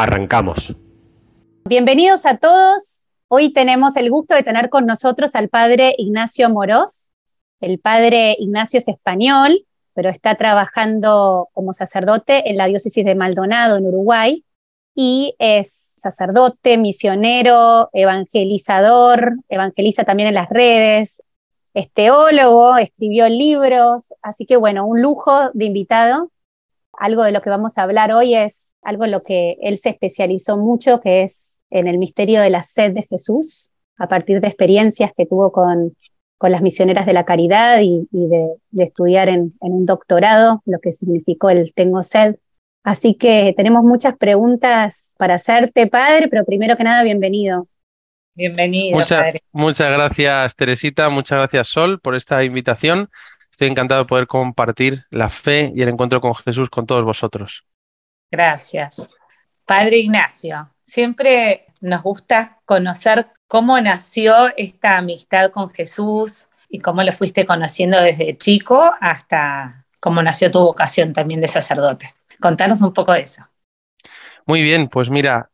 Arrancamos. Bienvenidos a todos. Hoy tenemos el gusto de tener con nosotros al padre Ignacio Morós. El padre Ignacio es español, pero está trabajando como sacerdote en la diócesis de Maldonado, en Uruguay, y es sacerdote, misionero, evangelizador, evangeliza también en las redes, es teólogo, escribió libros, así que bueno, un lujo de invitado. Algo de lo que vamos a hablar hoy es algo en lo que él se especializó mucho, que es en el misterio de la sed de Jesús, a partir de experiencias que tuvo con, con las misioneras de la caridad y, de, estudiar en, un doctorado, lo que significó el tengo sed. Así que tenemos muchas preguntas para hacerte, padre, pero primero que nada, bienvenido. Bienvenido. padre. Muchas gracias, Teresita, muchas gracias, Sol, por esta invitación. Estoy encantado de poder compartir la fe y el encuentro con Jesús con todos vosotros. Gracias. Padre Ignacio, siempre nos gusta conocer cómo nació esta amistad con Jesús y cómo lo fuiste conociendo desde chico hasta cómo nació tu vocación también de sacerdote. Contanos un poco de eso. Muy bien, pues mira,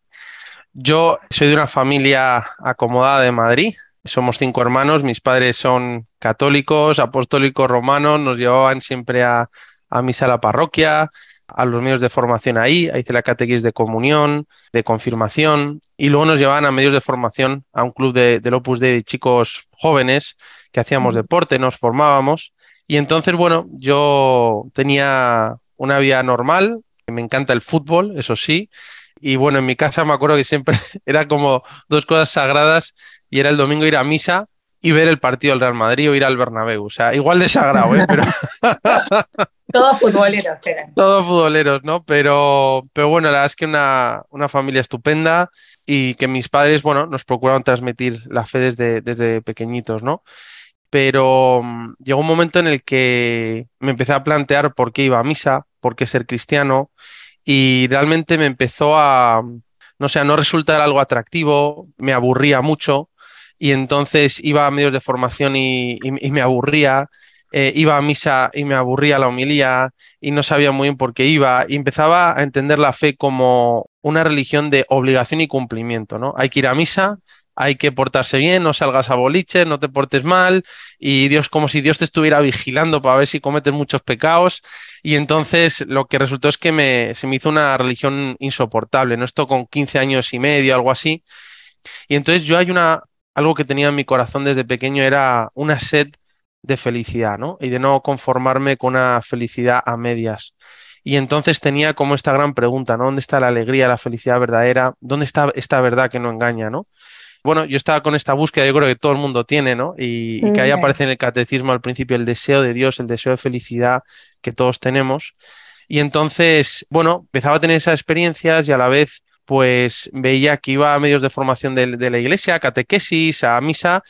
yo soy de una familia acomodada de Madrid. Somos cinco hermanos, mis padres son católicos, apostólicos romanos, nos llevaban siempre a, a misa a la parroquia, a los medios de formación ahí, ahí hice la catequis de comunión, de confirmación, y luego nos llevaban a medios de formación a un club de, del Opus de chicos jóvenes que hacíamos deporte, nos formábamos, y entonces, bueno, yo tenía una vida normal, me encanta el fútbol, eso sí, y bueno, en mi casa me acuerdo que siempre era como dos cosas sagradas, y era el domingo ir a misa y ver el partido del Real Madrid o ir al Bernabéu. O sea, igual de sagrado, ¿eh? Pero... Todos futboleros eran. Todos futboleros, ¿no? Pero, pero bueno, la verdad es que una, una familia estupenda y que mis padres, bueno, nos procuraron transmitir la fe desde, desde pequeñitos, ¿no? Pero mm, llegó un momento en el que me empecé a plantear por qué iba a misa, por qué ser cristiano y realmente me empezó a, no sé, a no resultar algo atractivo, me aburría mucho y entonces iba a medios de formación y, me aburría, eh, iba a misa y me aburría la homilía y no sabía muy bien por qué iba y empezaba a entender la fe como una religión de obligación y cumplimiento, ¿no? Hay que ir a misa, hay que portarse bien, no salgas a boliche, no te portes mal, y Dios, como si Dios te estuviera vigilando para ver si cometes muchos pecados. Y entonces lo que resultó es que me, se me hizo una religión insoportable, ¿no? Esto con 15 años y medio, algo así. Y entonces yo hay una, algo que tenía en mi corazón desde pequeño era una sed de felicidad, ¿no? Y de no conformarme con una felicidad a medias. Y entonces tenía como esta gran pregunta, ¿no? ¿Dónde está la alegría, la felicidad verdadera? ¿Dónde está esta verdad que no engaña, ¿no? Bueno, yo estaba con esta búsqueda, yo creo que todo el mundo tiene, ¿no? Y, que ahí aparece en el catecismo al principio el deseo de Dios, el deseo de felicidad que todos tenemos. Y entonces, bueno, empezaba a tener esas experiencias y a la vez pues veía que iba a medios de formación de, la iglesia, a catequesis, a misa,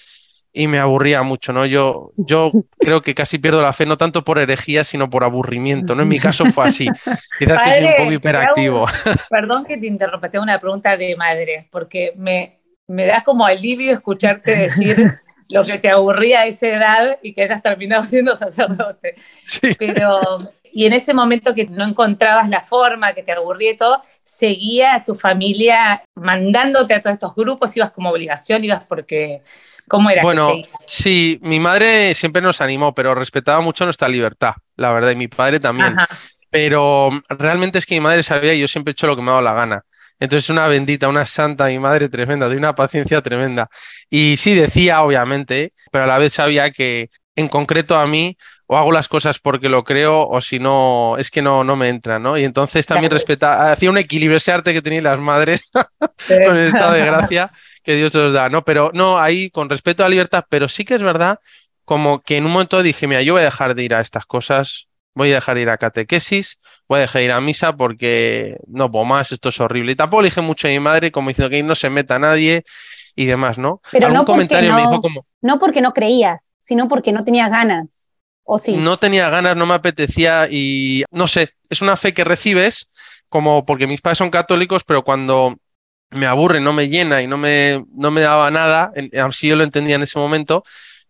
y me aburría mucho, ¿no? Yo, yo creo que casi pierdo la fe, no tanto por herejía, sino por aburrimiento, ¿no? En mi caso fue así. Quizás que soy un poco hiperactivo. perdón que te interrumpa, tengo una pregunta de madre, porque me, me da como alivio escucharte decir lo que te aburría a esa edad y que hayas terminado siendo sacerdote. Pero y en ese momento que no encontrabas la forma, que te aburría y todo, seguía a tu familia mandándote a todos estos grupos, ibas como obligación, ibas porque... ¿Cómo era? Bueno, sí, mi madre siempre nos animó, pero respetaba mucho nuestra libertad, la verdad, y mi padre también. Pero realmente es que mi madre sabía y yo siempre he hecho lo que me ha dado la gana. Entonces, una bendita, una santa, mi madre tremenda, de una paciencia tremenda. Y sí decía, obviamente, pero a la vez sabía que en concreto a mí o hago las cosas porque lo creo o si no, es que no, no me entra, ¿no? Y entonces también respeta, hacía un equilibrio, ese arte que tenían las madres con el estado de gracia que Dios os da, ¿no? Pero no, ahí con respeto a la libertad, pero sí que es verdad como que en un momento dije, mira, yo voy a dejar de ir a estas cosas voy a dejar ir a catequesis, voy a dejar ir a misa porque no puedo más, esto es horrible. Y tampoco le dije mucho a mi madre, como diciendo que no se meta nadie y demás, ¿no? Pero no comentario no, me dijo como... No porque no creías, sino porque no tenías ganas, No tenía ganas, no me apetecía y no sé, es una fe que recibes como porque mis padres son católicos, pero cuando me aburre, no me llena y no me, no me daba nada, así yo lo entendía en ese momento,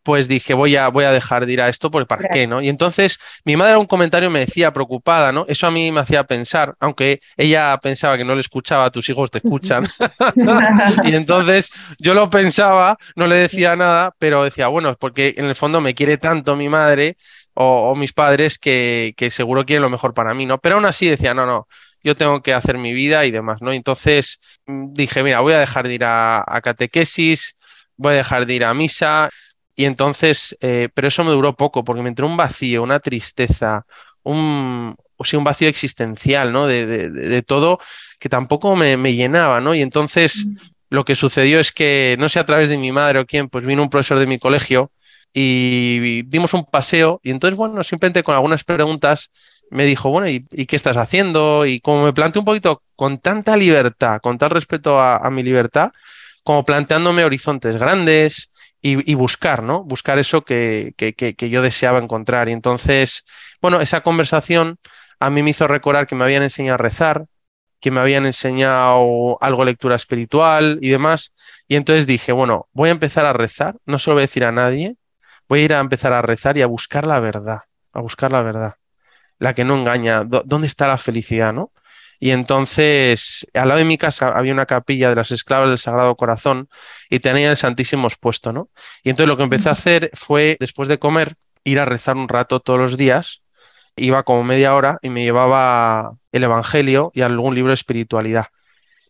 pues dije, voy a, voy a dejar de ir a esto, porque ¿para qué? ¿no? Y entonces mi madre un comentario me decía preocupada, ¿no? Eso a mí me hacía pensar, aunque ella pensaba que no le escuchaba, tus hijos te escuchan. y entonces yo lo pensaba, no le decía nada, pero decía, bueno, porque en el fondo me quiere tanto mi madre o, mis padres que, que seguro quieren lo mejor para mí, ¿no? Pero aún así decía, no, no, yo tengo que hacer mi vida y demás, ¿no? Entonces mm, dije, mira, voy a dejar de ir a, catequesis, voy a dejar de ir a misa. Y entonces, eh, pero eso me duró poco, porque me entró un vacío, una tristeza, un, o sea, un vacío existencial, ¿no? De, de, todo que tampoco me, me, llenaba, ¿no? Y entonces lo que sucedió es que, no sé a través de mi madre o quién, pues vino un profesor de mi colegio y dimos un paseo y entonces, bueno, simplemente con algunas preguntas me dijo, bueno, ¿y, qué estás haciendo? Y como me planteé un poquito con tanta libertad, con tal respeto a, mi libertad, como planteándome horizontes grandes y, buscar, ¿no? Buscar eso que, que, que, yo deseaba encontrar. Y entonces, bueno, esa conversación a mí me hizo recordar que me habían enseñado a rezar, que me habían enseñado algo de lectura espiritual y demás. Y entonces dije, bueno, voy a empezar a rezar, no se lo voy a decir a nadie, voy a ir a empezar a rezar y a buscar la verdad, a buscar la verdad la que no engaña, ¿dónde está la felicidad, no? Y entonces, al lado de mi casa había una capilla de las esclavas del Sagrado Corazón y tenía el Santísimo expuesto, ¿no? Y entonces lo que empecé a hacer fue, después de comer, ir a rezar un rato todos los días. Iba como media hora y me llevaba el Evangelio y algún libro de espiritualidad.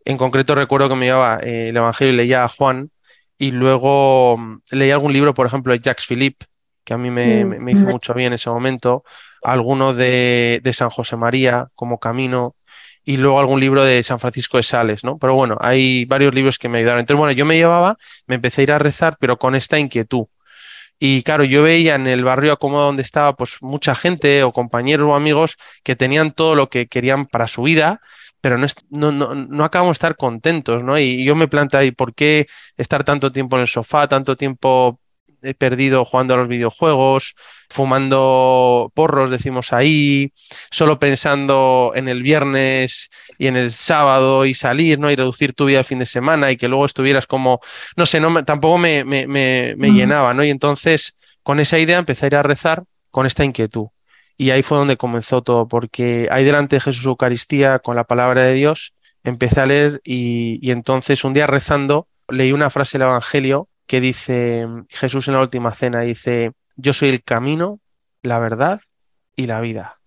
En concreto recuerdo que me llevaba eh, el Evangelio y leía a Juan y luego mm, leía algún libro, por ejemplo, de Jacques Philippe, que a mí me, mm, me hizo mucho bien en ese momento alguno de, San José María como Camino y luego algún libro de San Francisco de Sales, ¿no? Pero bueno, hay varios libros que me ayudaron. Entonces, bueno, yo me llevaba, me empecé a ir a rezar, pero con esta inquietud. Y claro, yo veía en el barrio como donde estaba, pues mucha gente o compañeros o amigos que tenían todo lo que querían para su vida, pero no, no, no, no acabamos de estar contentos, ¿no? Y yo me planteé, ¿por qué estar tanto tiempo en el sofá, tanto tiempo he perdido jugando a los videojuegos, fumando porros, decimos ahí, solo pensando en el viernes y en el sábado y salir, ¿no? Y reducir tu vida el fin de semana y que luego estuvieras como, no sé, no, tampoco me, me, me, llenaba, ¿no? Y entonces con esa idea empecé a ir a rezar con esta inquietud. Y ahí fue donde comenzó todo, porque ahí delante de Jesús Eucaristía, con la palabra de Dios, empecé a leer y, y entonces un día rezando leí una frase del Evangelio que dice Jesús en la última cena, dice, yo soy el camino, la verdad y la vida.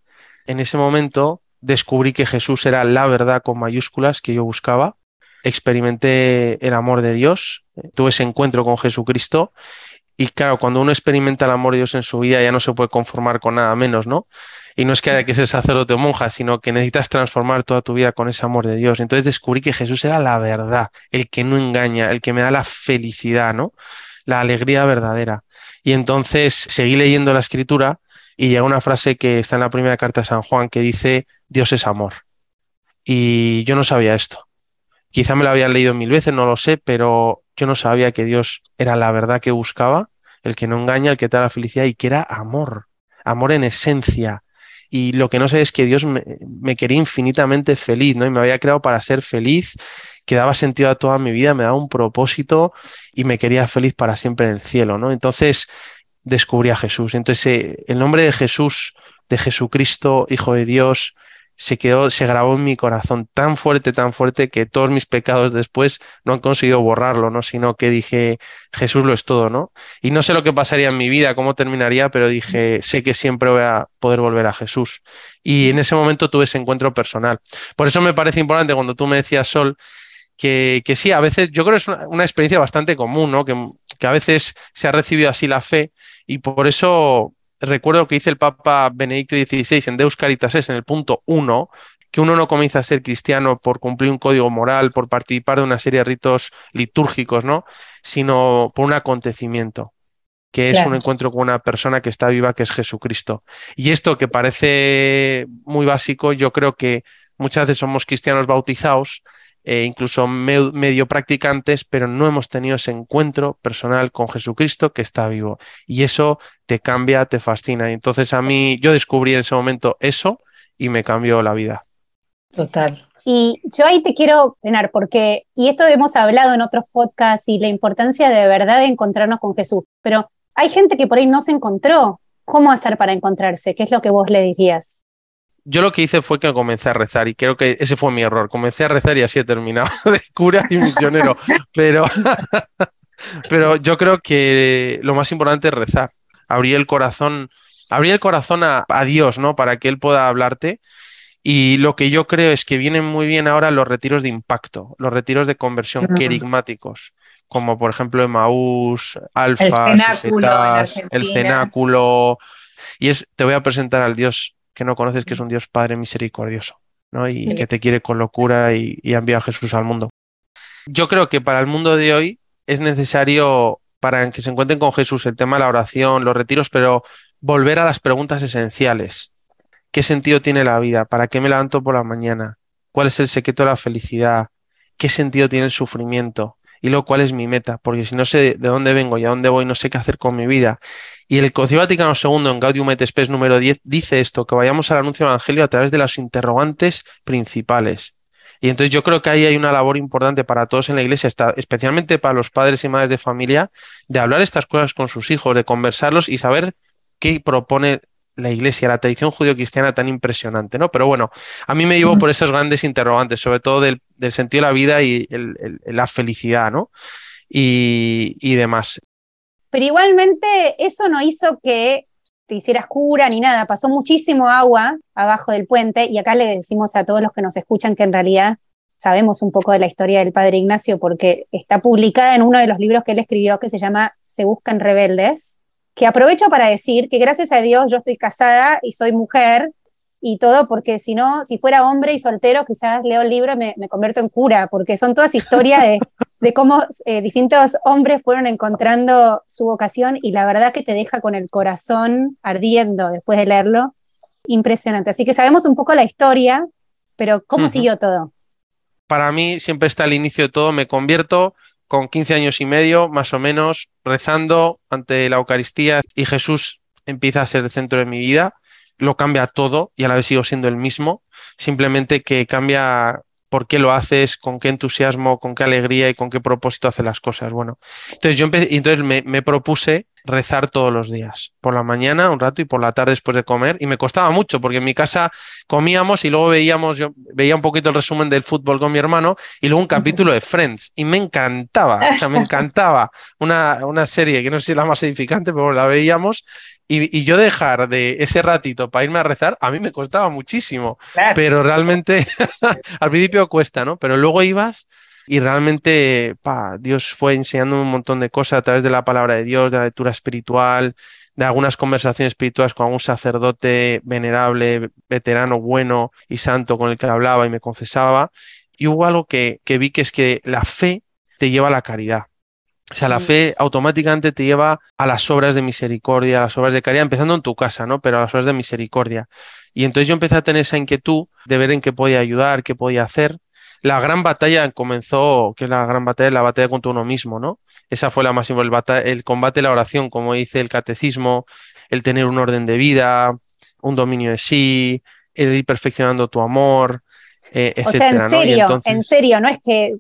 En ese momento descubrí que Jesús era la verdad con mayúsculas que yo buscaba, experimenté el amor de Dios, tuve ese encuentro con Jesucristo y claro, cuando uno experimenta el amor de Dios en su vida ya no se puede conformar con nada menos, ¿no? Y no es que haya que ser sacerdote o monja, sino que necesitas transformar toda tu vida con ese amor de Dios. Entonces descubrí que Jesús era la verdad, el que no engaña, el que me da la felicidad, ¿no? La alegría verdadera. Y entonces seguí leyendo la escritura y llega una frase que está en la primera carta de San Juan que dice, Dios es amor. Y yo no sabía esto. Quizá me lo había leído mil veces, no lo sé, pero yo no sabía que Dios era la verdad que buscaba, el que no engaña, el que te da la felicidad y que era amor, amor en esencia, y lo que no sé es que Dios me, quería infinitamente feliz, ¿no? Y me había creado para ser feliz, que daba sentido a toda mi vida, me daba un propósito y me quería feliz para siempre en el cielo, ¿no? Entonces descubrí a Jesús. Entonces eh, el nombre de Jesús, de Jesucristo, Hijo de Dios, se quedó, se grabó en mi corazón tan fuerte, tan fuerte que todos mis pecados después no han conseguido borrarlo, ¿no? Sino que dije, Jesús lo es todo, ¿no? Y no sé lo que pasaría en mi vida, cómo terminaría, pero dije, sé que siempre voy a poder volver a Jesús. Y en ese momento tuve ese encuentro personal. Por eso me parece importante cuando tú me decías, Sol, que, que sí, a veces yo creo que es una, una experiencia bastante común, ¿no? Que, que a veces se ha recibido así la fe y por eso recuerdo que dice el Papa Benedicto XVI en Deus Caritas es en el punto 1, que uno no comienza a ser cristiano por cumplir un código moral, por participar de una serie de ritos litúrgicos, ¿no? Sino por un acontecimiento. que es un encuentro con una persona que está viva, que es Jesucristo. Y esto que parece muy básico, yo creo que muchas veces somos cristianos bautizados, e incluso medio practicantes, pero no hemos tenido ese encuentro personal con Jesucristo que está vivo. Y eso te cambia, te fascina. Y entonces a mí, yo descubrí en ese momento eso y me cambió la vida. Total. Y yo ahí te quiero frenar porque, y esto hemos hablado en otros podcasts y la importancia de verdad de encontrarnos con Jesús, pero hay gente que por ahí no se encontró. ¿Cómo hacer para encontrarse? ¿Qué es lo que vos le dirías? Yo lo que hice fue que comencé a rezar y creo que ese fue mi error. Comencé a rezar y así he terminado de cura y misionero. Pero, pero yo creo que lo más importante es rezar. Abrir el corazón, abrir el corazón a, Dios, ¿no? Para que Él pueda hablarte. Y lo que yo creo es que vienen muy bien ahora los retiros de impacto, los retiros de conversión querigmáticos, como por ejemplo Emaús, Alfa, el cenáculo, el cenáculo. Y es, te voy a presentar al Dios que no conoces que es un Dios Padre misericordioso, ¿no? Y que te quiere con locura y, y envía a Jesús al mundo. Yo creo que para el mundo de hoy es necesario, para que se encuentren con Jesús, el tema de la oración, los retiros, pero volver a las preguntas esenciales. ¿Qué sentido tiene la vida? ¿Para qué me levanto por la mañana? ¿Cuál es el secreto de la felicidad? ¿Qué sentido tiene el sufrimiento? Y luego, ¿cuál es mi meta? Porque si no sé de dónde vengo y a dónde voy, no sé qué hacer con mi vida. Y el Concilio Vaticano II en Gaudium et Spes número 10 dice esto, que vayamos al anuncio del Evangelio a través de los interrogantes principales. Y entonces yo creo que ahí hay una labor importante para todos en la iglesia, especialmente para los padres y madres de familia, de hablar estas cosas con sus hijos, de conversarlos y saber qué propone la iglesia, la tradición judío-cristiana tan impresionante, ¿no? Pero bueno, a mí me llevo por esos grandes interrogantes, sobre todo del, sentido de la vida y la felicidad, ¿no? Y, y demás. Pero igualmente eso no hizo que te hicieras cura ni nada, pasó muchísimo agua abajo del puente y acá le decimos a todos los que nos escuchan que en realidad sabemos un poco de la historia del padre Ignacio porque está publicada en uno de los libros que él escribió que se llama Se buscan rebeldes, que aprovecho para decir que gracias a Dios yo estoy casada y soy mujer y todo, porque si no, si fuera hombre y soltero, quizás leo el libro y me, me convierto en cura, porque son todas historias de, de cómo eh, distintos hombres fueron encontrando su vocación y la verdad que te deja con el corazón ardiendo después de leerlo. Impresionante. Así que sabemos un poco la historia, pero ¿cómo siguió todo? Para mí siempre está el inicio de todo. Me convierto con 15 años y medio, más o menos, rezando ante la Eucaristía y Jesús empieza a ser el centro de mi vida lo cambia todo y a la vez sigo siendo el mismo, simplemente que cambia por qué lo haces, con qué entusiasmo, con qué alegría y con qué propósito hace las cosas. Bueno, entonces yo empecé, entonces me, propuse rezar todos los días, por la mañana un rato y por la tarde después de comer, y me costaba mucho porque en mi casa comíamos y luego veíamos, yo veía un poquito el resumen del fútbol con mi hermano y luego un capítulo de Friends y me encantaba, o sea, me encantaba una, una serie que no sé si es la más edificante, pero la veíamos y, yo dejar de ese ratito para irme a rezar, a mí me costaba muchísimo, pero realmente al principio cuesta, ¿no? Pero luego ibas y realmente, pa, Dios fue enseñando un montón de cosas a través de la palabra de Dios, de la lectura espiritual, de algunas conversaciones espirituales con algún sacerdote venerable, veterano, bueno y santo con el que hablaba y me confesaba. Y hubo algo que, que vi que es que la fe te lleva a la caridad. O sea, la fe automáticamente te lleva a las obras de misericordia, a las obras de caridad, empezando en tu casa, ¿no? Pero a las obras de misericordia. Y entonces yo empecé a tener esa inquietud de ver en qué podía ayudar, qué podía hacer. La gran batalla comenzó, que es la gran batalla, la batalla contra uno mismo, ¿no? Esa fue la más importante, el combate la oración, como dice el catecismo, el tener un orden de vida, un dominio de sí, el ir perfeccionando tu amor, eh, o sea, en serio, en serio, no es que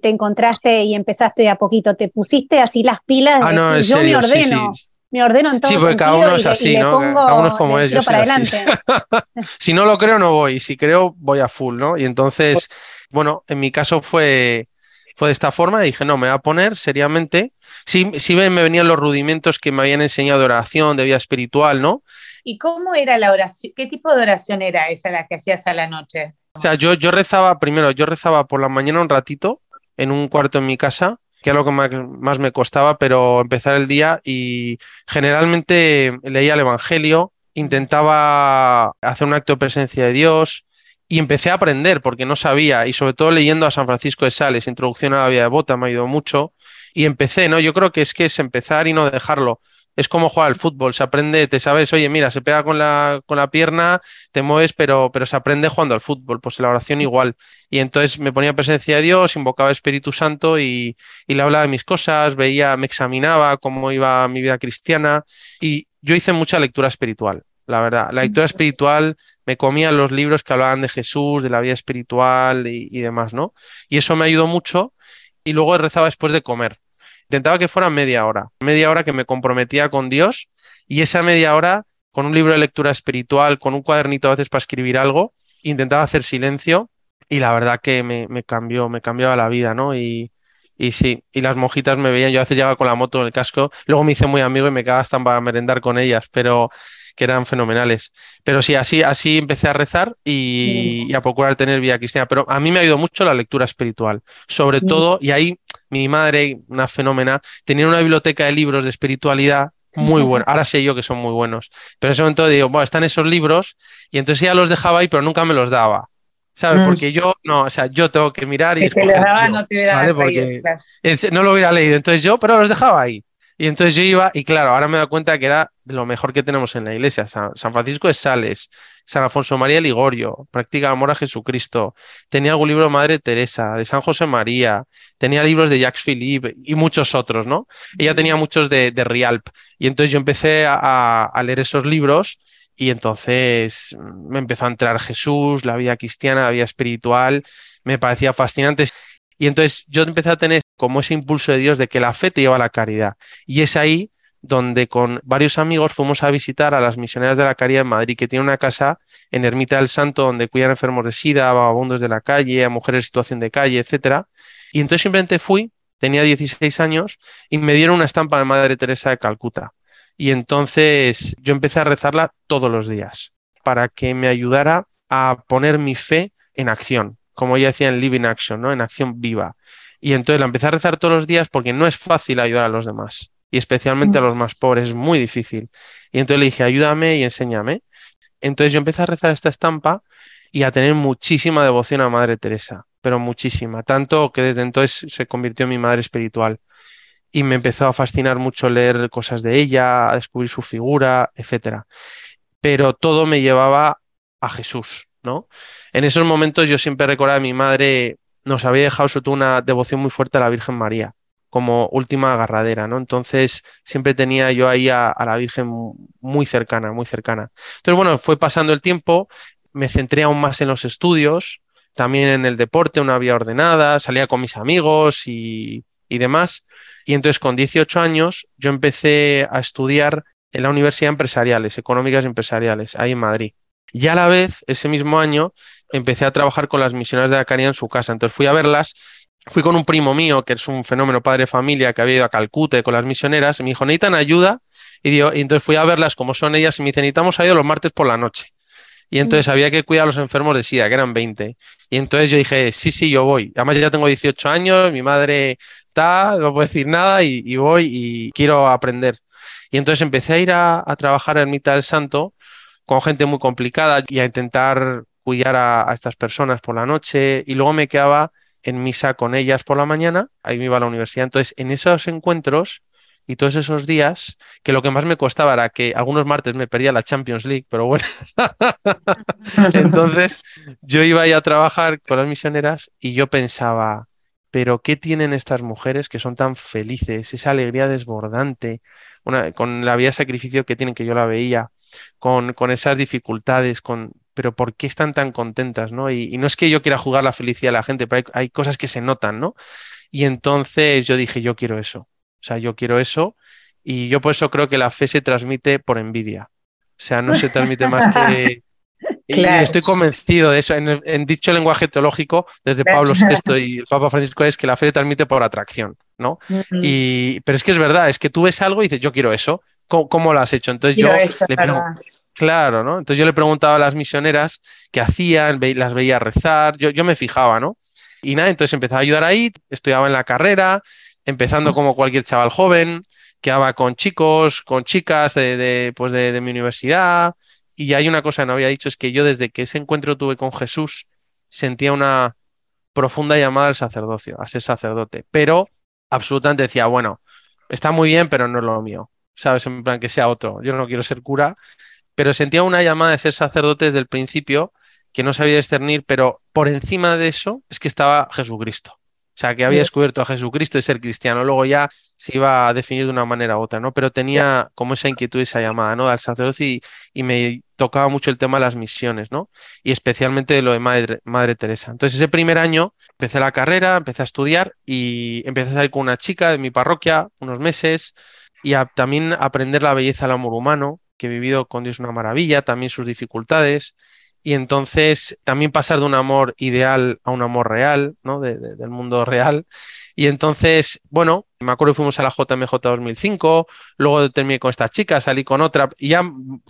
te encontraste y empezaste de a poquito, te pusiste así las pilas ah, no, yo me ordeno. Me ordeno en todo sí, porque cada uno es así, ¿no? cada uno es como es, para adelante. si no lo creo, no voy. Si creo, voy a full, ¿no? Y entonces, bueno, en mi caso fue, fue de esta forma. Dije, no, me voy a poner seriamente. Sí, sí me venían los rudimentos que me habían enseñado de oración, de vida espiritual, ¿no? ¿Y cómo era la oración? ¿Qué tipo de oración era esa la que hacías a la noche? O sea, yo, yo rezaba, primero, yo rezaba por la mañana un ratito en un cuarto en mi casa, que era lo que más, me costaba, pero empezar el día y generalmente leía el Evangelio, intentaba hacer un acto de presencia de Dios y empecé a aprender porque no sabía y sobre todo leyendo a San Francisco de Sales, Introducción a la vida de Bota, me ha ayudado mucho y empecé, ¿no? Yo creo que es que es empezar y no dejarlo es como jugar al fútbol, se aprende, te sabes, oye, mira, se pega con la, con la pierna, te mueves, pero, pero se aprende jugando al fútbol, pues la oración igual. Y entonces me ponía presencia de Dios, invocaba Espíritu Santo y, y le hablaba de mis cosas, veía, me examinaba cómo iba mi vida cristiana y yo hice mucha lectura espiritual, la verdad. La lectura espiritual me comía los libros que hablaban de Jesús, de la vida espiritual y, y demás, ¿no? Y eso me ayudó mucho y luego rezaba después de comer intentaba que fuera media hora, media hora que me comprometía con Dios y esa media hora con un libro de lectura espiritual, con un cuadernito a veces para escribir algo, intentaba hacer silencio y la verdad que me, cambió, me cambiaba la vida, ¿no? Y, y sí, y las mojitas me veían, yo a veces llegaba con la moto en el casco, luego me hice muy amigo y me quedaba hasta para merendar con ellas, pero que eran fenomenales. Pero sí, así, así empecé a rezar y, y, a procurar tener vida cristiana. Pero a mí me ha ayudado mucho la lectura espiritual, sobre todo, y ahí mi madre, una fenómena, tenía una biblioteca de libros de espiritualidad muy buena. Ahora sé yo que son muy buenos. Pero en ese momento digo, bueno, están esos libros y entonces ella los dejaba ahí, pero nunca me los daba. ¿Sabes? Mm. Porque yo, no, o sea, yo tengo que mirar y... Que daba, no te ¿vale? Porque no lo hubiera leído. Entonces yo, pero los dejaba ahí. Y entonces yo iba, y claro, ahora me doy cuenta que era de lo mejor que tenemos en la iglesia. San, Francisco de Sales, San Alfonso María Ligorio, Practica amor a Jesucristo. Tenía algún libro de Madre Teresa, de San José María, tenía libros de Jacques Philippe y muchos otros, ¿no? Ella tenía muchos de, de Rialp. Y entonces yo empecé a, a leer esos libros y entonces me empezó a entrar Jesús, la vida cristiana, la vida espiritual, me parecía fascinante. Y entonces yo empecé a tener como ese impulso de Dios de que la fe te lleva a la caridad. Y es ahí donde con varios amigos fuimos a visitar a las misioneras de la caridad en Madrid, que tiene una casa en Ermita del Santo donde cuidan enfermos de SIDA, vagabundos de la calle, a mujeres en situación de calle, etc. Y entonces simplemente fui, tenía 16 años, y me dieron una estampa de Madre Teresa de Calcuta. Y entonces yo empecé a rezarla todos los días para que me ayudara a poner mi fe en acción como ella decía en Living Action, ¿no? En acción viva. Y entonces la empecé a rezar todos los días porque no es fácil ayudar a los demás. Y especialmente a mm. los más pobres, es muy difícil. Y entonces le dije, ayúdame y enséñame. Entonces yo empecé a rezar esta estampa y a tener muchísima devoción a Madre Teresa, pero muchísima. Tanto que desde entonces se convirtió en mi madre espiritual. Y me empezó a fascinar mucho leer cosas de ella, a descubrir su figura, etc. Pero todo me llevaba a Jesús, ¿no? En esos momentos yo siempre recordaba a mi madre nos había dejado sobre todo una devoción muy fuerte a la Virgen María como última agarradera, ¿no? Entonces siempre tenía yo ahí a, la Virgen muy cercana, muy cercana. Entonces, bueno, fue pasando el tiempo, me centré aún más en los estudios, también en el deporte, una vía ordenada, salía con mis amigos y, demás. Y entonces con 18 años yo empecé a estudiar en la Universidad Empresariales, Económicas Empresariales, ahí en Madrid. Y a la vez, ese mismo año, empecé a trabajar con las misioneras de la caridad en su casa. Entonces fui a verlas, fui con un primo mío, que es un fenómeno padre de familia, que había ido a Calcuta con las misioneras, y me dijo, necesitan ayuda. Y, y entonces fui a verlas como son ellas y me dice, necesitamos ayuda los martes por la noche. Y entonces mm. había que cuidar a los enfermos de SIDA, que eran 20. Y entonces yo dije, sí, sí, yo voy. Además ya tengo 18 años, mi madre está, no puedo decir nada y, voy y quiero aprender. Y entonces empecé a ir a, a trabajar en Ermita del Santo con gente muy complicada y a intentar cuidar a, estas personas por la noche y luego me quedaba en misa con ellas por la mañana, ahí me iba a la universidad. Entonces, en esos encuentros y todos esos días, que lo que más me costaba era que algunos martes me perdía la Champions League, pero bueno. Entonces, yo iba ahí a trabajar con las misioneras y yo pensaba, pero ¿qué tienen estas mujeres que son tan felices? Esa alegría desbordante, con la vida de sacrificio que tienen, que yo la veía con, con esas dificultades, con, pero ¿por qué están tan contentas? ¿no? Y, no es que yo quiera jugar la felicidad a la gente, pero hay, cosas que se notan, ¿no? Y entonces yo dije, yo quiero eso. O sea, yo quiero eso. Y yo por eso creo que la fe se transmite por envidia. O sea, no se transmite más que... Y estoy convencido de eso. En, dicho lenguaje teológico, desde Pablo VI y el Papa Francisco, es que la fe se transmite por atracción, ¿no? y, pero es que es verdad, es que tú ves algo y dices, yo quiero eso. ¿Cómo, lo has hecho? Entonces yo, le claro, ¿no? Entonces yo le preguntaba a las misioneras qué hacían, las veía rezar, yo, yo me fijaba, ¿no? Y nada, entonces empecé a ayudar ahí, estudiaba en la carrera, empezando como cualquier chaval joven, quedaba con chicos, con chicas de, pues de, mi universidad. Y hay una cosa que no había dicho, es que yo desde que ese encuentro tuve con Jesús, sentía una profunda llamada al sacerdocio, a ser sacerdote. Pero absolutamente decía, bueno, está muy bien, pero no es lo mío. ¿sabes? En plan que sea otro. Yo no quiero ser cura, pero sentía una llamada de ser sacerdote desde el principio que no sabía discernir, pero por encima de eso es que estaba Jesucristo. O sea, que había descubierto a Jesucristo y ser cristiano. Luego ya se iba a definir de una manera u otra, ¿no? Pero tenía como esa inquietud, esa llamada, ¿no? Al sacerdocio y, y me tocaba mucho el tema de las misiones, ¿no? Y especialmente lo de Madre, Madre Teresa. Entonces, ese primer año empecé la carrera, empecé a estudiar y empecé a salir con una chica de mi parroquia unos meses y a, también aprender la belleza del amor humano, que he vivido con Dios una maravilla, también sus dificultades y entonces también pasar de un amor ideal a un amor real, ¿no? del mundo real. Y entonces, bueno, me acuerdo que fuimos a la JMJ 2005, luego terminé con esta chica, salí con otra, ya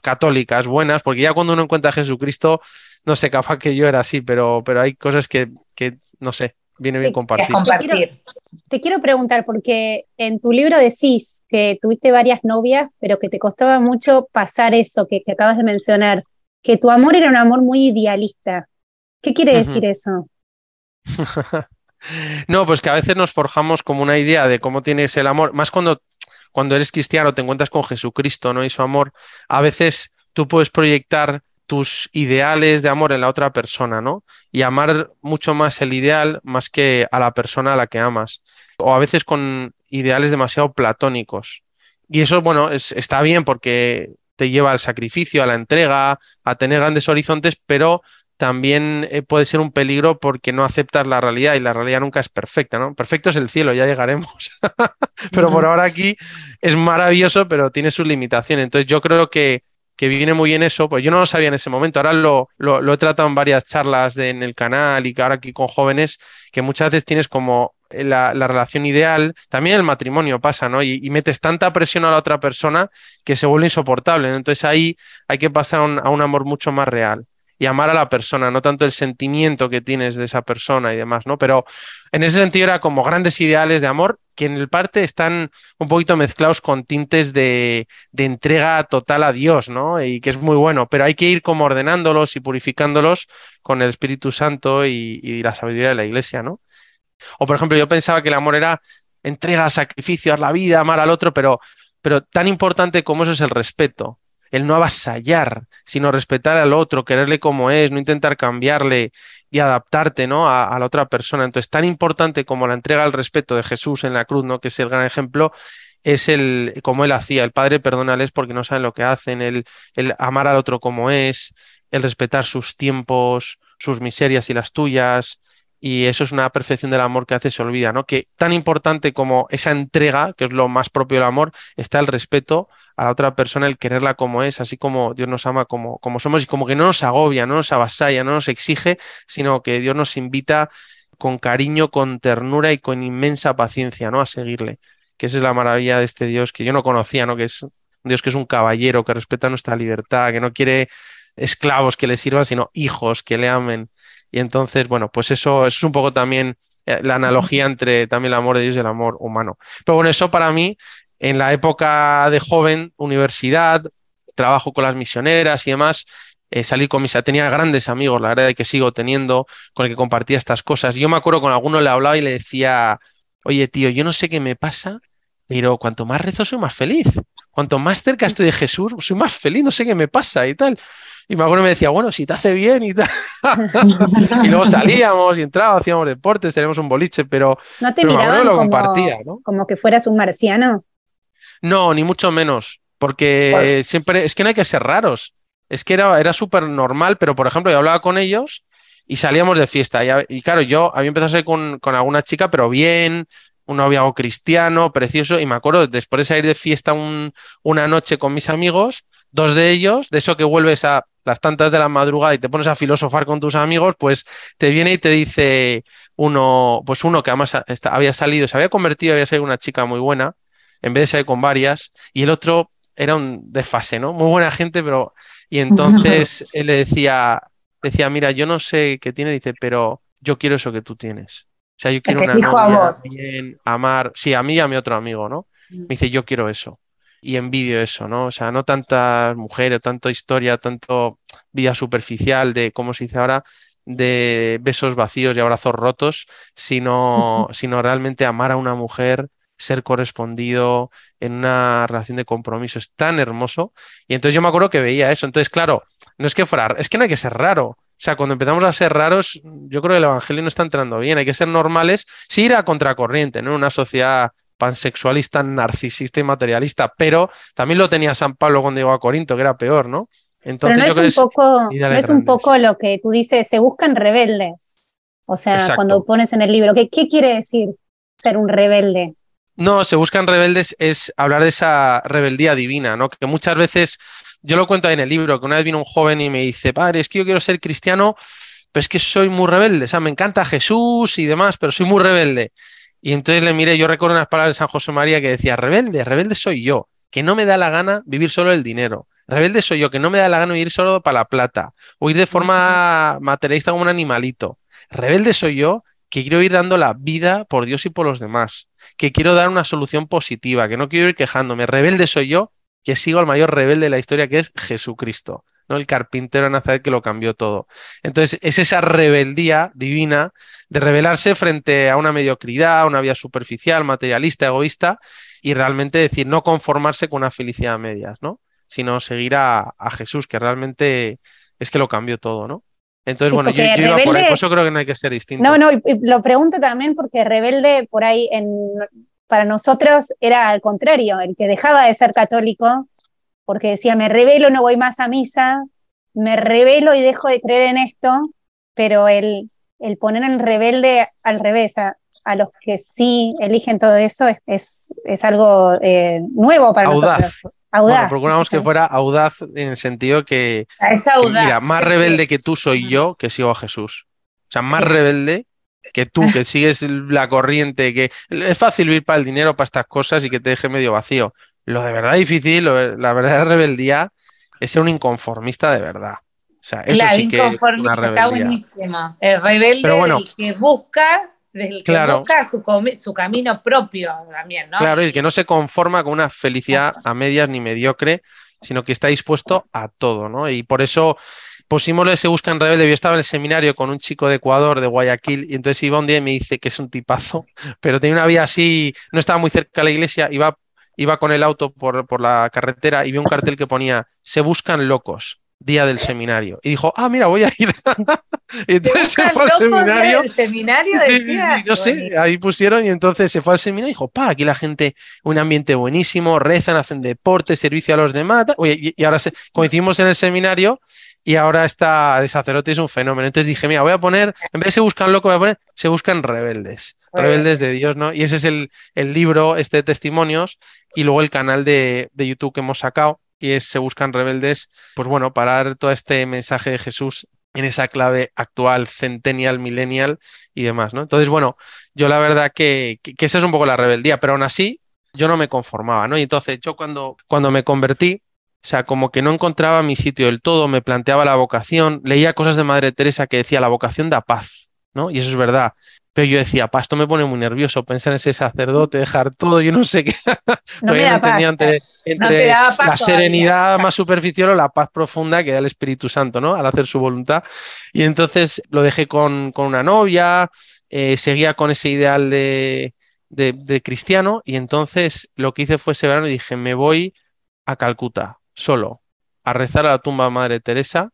católicas, buenas, porque ya cuando uno encuentra a Jesucristo, no sé, capaz que yo era así, pero, pero hay cosas que, que no sé, viene bien compartir. Te quiero, te quiero, preguntar, porque en tu libro decís que tuviste varias novias, pero que te costaba mucho pasar eso que, que acabas de mencionar, que tu amor era un amor muy idealista. ¿Qué quiere decir eso? no, pues que a veces nos forjamos como una idea de cómo tienes el amor, más cuando, cuando eres cristiano, te encuentras con Jesucristo, ¿no? Y su amor, a veces tú puedes proyectar tus ideales de amor en la otra persona, ¿no? Y amar mucho más el ideal más que a la persona a la que amas. O a veces con ideales demasiado platónicos. Y eso, bueno, está bien porque te lleva al sacrificio, a la entrega, a tener grandes horizontes, pero también eh, puede ser un peligro porque no aceptas la realidad y la realidad nunca es perfecta, ¿no? Perfecto es el cielo, ya llegaremos. pero por ahora aquí es maravilloso, pero tiene sus limitaciones. Entonces yo creo que, que viene muy bien eso, pues yo no lo sabía en ese momento, ahora lo, lo, he tratado en varias charlas en el canal y ahora aquí con jóvenes, que muchas veces tienes como la, relación ideal, también el matrimonio pasa, ¿no? Y, metes tanta presión a la otra persona que se vuelve insoportable, Entonces ahí hay que pasar a un, amor mucho más real y amar a la persona, no tanto el sentimiento que tienes de esa persona y demás, ¿no? Pero en ese sentido era como grandes ideales de amor que en el parte están un poquito mezclados con tintes de, entrega total a Dios, ¿no? Y que es muy bueno, pero hay que ir como ordenándolos y purificándolos con el Espíritu Santo y, la sabiduría de la Iglesia, ¿no? O por ejemplo, yo pensaba que el amor era entrega, sacrificio, la vida, amar al otro, pero tan importante como eso es el respeto, el no avasallar, sino respetar al otro, quererle como es, no intentar cambiarle y adaptarte ¿no? a, la otra persona. Entonces, tan importante como la entrega al respeto de Jesús en la cruz, ¿no? que es el gran ejemplo, es el como él hacía, el Padre perdónales porque no saben lo que hacen, el, el amar al otro como es, el respetar sus tiempos, sus miserias y las tuyas, y eso es una perfección del amor que hace se olvida, ¿no? Que tan importante como esa entrega, que es lo más propio del amor, está el respeto a la otra persona, el quererla como es, así como Dios nos ama como, como somos y como que no nos agobia, no nos avasalla, no nos exige, sino que Dios nos invita con cariño, con ternura y con inmensa paciencia, ¿no? A seguirle. Que esa es la maravilla de este Dios que yo no conocía, ¿no? Que es un Dios que es un caballero, que respeta nuestra libertad, que no quiere esclavos que le sirvan, sino hijos que le amen y entonces, bueno, pues eso, es un poco también eh, la analogía entre también el amor de Dios y el amor humano. Pero bueno, eso para mí, en la época de joven, universidad, trabajo con las misioneras y demás, eh, salir con mis... Tenía grandes amigos, la verdad, que sigo teniendo, con el que compartía estas cosas. Yo me acuerdo con alguno le hablaba y le decía, oye, tío, yo no sé qué me pasa, pero cuanto más rezo soy más feliz. Cuanto más cerca estoy de Jesús, soy más feliz, no sé qué me pasa y tal. Y me acuerdo me decía, bueno, si te hace bien y tal. y luego salíamos y entrábamos, hacíamos deportes, teníamos un boliche, pero, no te miraban lo como, compartía, ¿no? como que fueras un marciano. No, ni mucho menos, porque pues siempre, es que no hay que ser raros. Es que era, era súper normal, pero por ejemplo, yo hablaba con ellos y salíamos de fiesta. Y, claro, yo había empezado a salir con, con alguna chica, pero bien, un noviazgo cristiano, precioso, y me acuerdo, después de salir de fiesta un, una noche con mis amigos, dos de ellos, de eso que vuelves a las tantas de la madrugada y te pones a filosofar con tus amigos, pues te viene y te dice uno, pues uno que además había salido, se había convertido, había sido una chica muy buena, en vez de salir con varias, y el otro era un desfase, ¿no? Muy buena gente, pero... Y entonces él le decía, decía, mira, yo no sé qué tiene, dice, pero yo quiero eso que tú tienes. O sea, yo quiero una novia, bien, amar, sí, a mí y a mi otro amigo, ¿no? Mm. Me dice, yo quiero eso y envidio eso, ¿no? O sea, no tantas mujeres, tanto historia, tanto vida superficial de, como se dice ahora, de besos vacíos y abrazos rotos, sino, sino realmente amar a una mujer ser correspondido en una relación de compromiso. Es tan hermoso. Y entonces yo me acuerdo que veía eso. Entonces, claro, no es que fuera, es que no hay que ser raro. O sea, cuando empezamos a ser raros, yo creo que el Evangelio no está entrando bien. Hay que ser normales, sí ir a contracorriente, ¿no? En una sociedad pansexualista, narcisista y materialista, pero también lo tenía San Pablo cuando llegó a Corinto, que era peor, ¿no? Entonces, Pero no es, un, poco, no es un poco lo que tú dices, se buscan rebeldes. O sea, cuando pones en el libro, ¿qué, ¿qué quiere decir ser un rebelde? No, se buscan rebeldes es hablar de esa rebeldía divina, ¿no? Que muchas veces, yo lo cuento ahí en el libro, que una vez vino un joven y me dice, padre, es que yo quiero ser cristiano, pero es que soy muy rebelde, o sea, me encanta Jesús y demás, pero soy muy rebelde. Y entonces le miré, yo recuerdo unas palabras de San José María que decía, rebelde, rebelde soy yo, que no me da la gana vivir solo el dinero. Rebelde soy yo, que no me da la gana ir solo para la plata, o ir de forma materialista como un animalito. Rebelde soy yo, que quiero ir dando la vida por Dios y por los demás, que quiero dar una solución positiva, que no quiero ir quejándome. Rebelde soy yo, que sigo al mayor rebelde de la historia, que es Jesucristo, ¿no? El carpintero de Nazaret que lo cambió todo. Entonces, es esa rebeldía divina de rebelarse frente a una mediocridad, una vida superficial, materialista, egoísta, y realmente decir, no conformarse con una felicidad a medias, ¿no? sino seguir a, Jesús, que realmente es que lo cambió todo, ¿no? Entonces, bueno, yo, iba por ahí, por eso creo que no hay que ser distinto. No, no, lo pregunto también porque rebelde por ahí en, para nosotros era al contrario, el que dejaba de ser católico porque decía, me revelo, no voy más a misa, me revelo y dejo de creer en esto, pero el, el poner en rebelde al revés, a, los que sí eligen todo eso, es, es, algo eh, nuevo para nosotros. Audaz. procuramos que fuera audaz en el sentido que, es audaz, mira, más rebelde que tú soy yo que sigo a Jesús. O sea, más rebelde que tú, que sigues la corriente, que es fácil vivir para el dinero, para estas cosas y que te deje medio vacío. Lo de verdad difícil, la verdadera rebeldía es ser un inconformista de verdad. O sea, eso sí que es una rebeldía. Está buenísimo. El rebelde el que busca del que busca su, camino propio también, ¿no? Claro, el que no se conforma con una felicidad a medias ni mediocre, sino que está dispuesto a todo, ¿no? Y por eso pusimos Se Buscan Rebelde. Yo estaba en el seminario con un chico de Ecuador, de Guayaquil, y entonces iba un día y me dice que es un tipazo, pero tenía una vida así, no estaba muy cerca de la iglesia, iba, iba con el auto por, por la carretera y vi un cartel que ponía Se Buscan Locos día del seminario. Y dijo, ah, mira, voy a ir. y entonces se fue al seminario. El seminario decía. no sé, ahí pusieron y entonces se fue al seminario y dijo, pa, aquí la gente, un ambiente buenísimo, rezan, hacen deporte, servicio a los demás. Oye, y, ahora se, coincidimos en el seminario y ahora está de sacerdote es un fenómeno. Entonces dije, mira, voy a poner, en vez de se buscan locos, voy a poner, se buscan rebeldes. Rebeldes de Dios, ¿no? Y ese es el, el libro, este de testimonios, y luego el canal de, de YouTube que hemos sacado, y es Se Buscan Rebeldes, pues bueno, para dar todo este mensaje de Jesús en esa clave actual, centennial, millennial y demás, ¿no? Entonces, bueno, yo la verdad que, que, esa es un poco la rebeldía, pero aún así yo no me conformaba, ¿no? Y entonces yo cuando, cuando me convertí, o sea, como que no encontraba mi sitio del todo, me planteaba la vocación, leía cosas de Madre Teresa que decía la vocación da paz, ¿no? Y eso es verdad. Pero yo decía, pa, esto me pone muy nervioso pensar en ese sacerdote, dejar todo, yo no sé qué. No me da paz. entre, entre la serenidad más superficial o la paz profunda que da el Espíritu Santo, ¿no? Al hacer su voluntad. Y entonces lo dejé con, con una novia, eh, seguía con ese ideal de, de, de, cristiano, y entonces lo que hice fue ese verano y dije, me voy a Calcuta, solo, a rezar a la tumba de Madre Teresa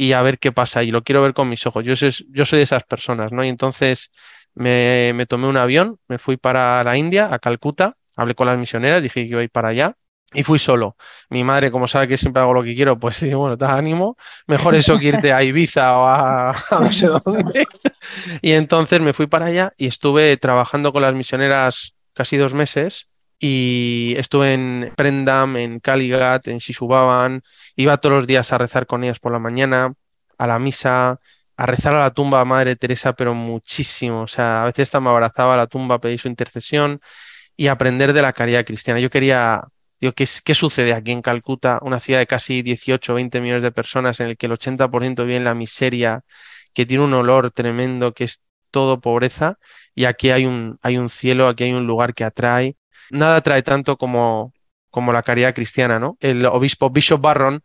y a ver qué pasa. Y lo quiero ver con mis ojos. Yo soy, yo soy de esas personas, ¿no? Y entonces me, me, tomé un avión, me fui para la India, a Calcuta, hablé con las misioneras, dije que iba a ir para allá. Y fui solo. Mi madre, como sabe que siempre hago lo que quiero, pues dice, bueno, te ánimo. Mejor eso que irte a Ibiza o a, no sé dónde. y entonces me fui para allá y estuve trabajando con las misioneras casi dos meses y estuve en Prendam, en Kaligat, en Shisubaban, iba todos los días a rezar con ellas por la mañana, a la misa, a rezar a la tumba a Madre Teresa, pero muchísimo, o sea, a veces hasta me abrazaba a la tumba a pedir su intercesión y aprender de la caridad cristiana. Yo quería, yo, ¿qué, ¿qué sucede aquí en Calcuta, una ciudad de casi 18 o 20 millones de personas en el que el 80% vive en la miseria, que tiene un olor tremendo, que es todo pobreza, y aquí hay un, hay un cielo, aquí hay un lugar que atrae, nada trae tanto como, como la caridad cristiana, ¿no? El obispo Bishop Barron,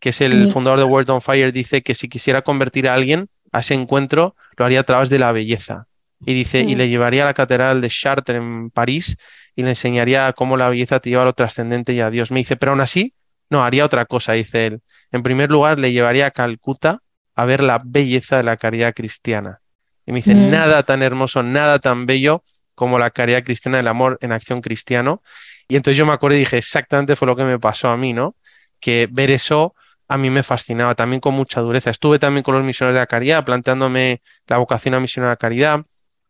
que es el fundador de World on Fire, dice que si quisiera convertir a alguien a ese encuentro, lo haría a través de la belleza. y dice, y le llevaría a la catedral de Chartres en París y le enseñaría cómo la belleza te lleva a lo trascendente y a Dios. Me dice, pero aún así, no, haría otra cosa, dice él. En primer lugar, le llevaría a Calcuta a ver la belleza de la caridad cristiana. Y me dice, mm. nada tan hermoso, nada tan bello como la caridad cristiana, el amor en acción cristiano. Y entonces yo me acuerdo y dije, exactamente fue lo que me pasó a mí, ¿no? Que ver eso a mí me fascinaba también con mucha dureza. Estuve también con los misioneros de la caridad, planteándome la vocación a misionar de la caridad.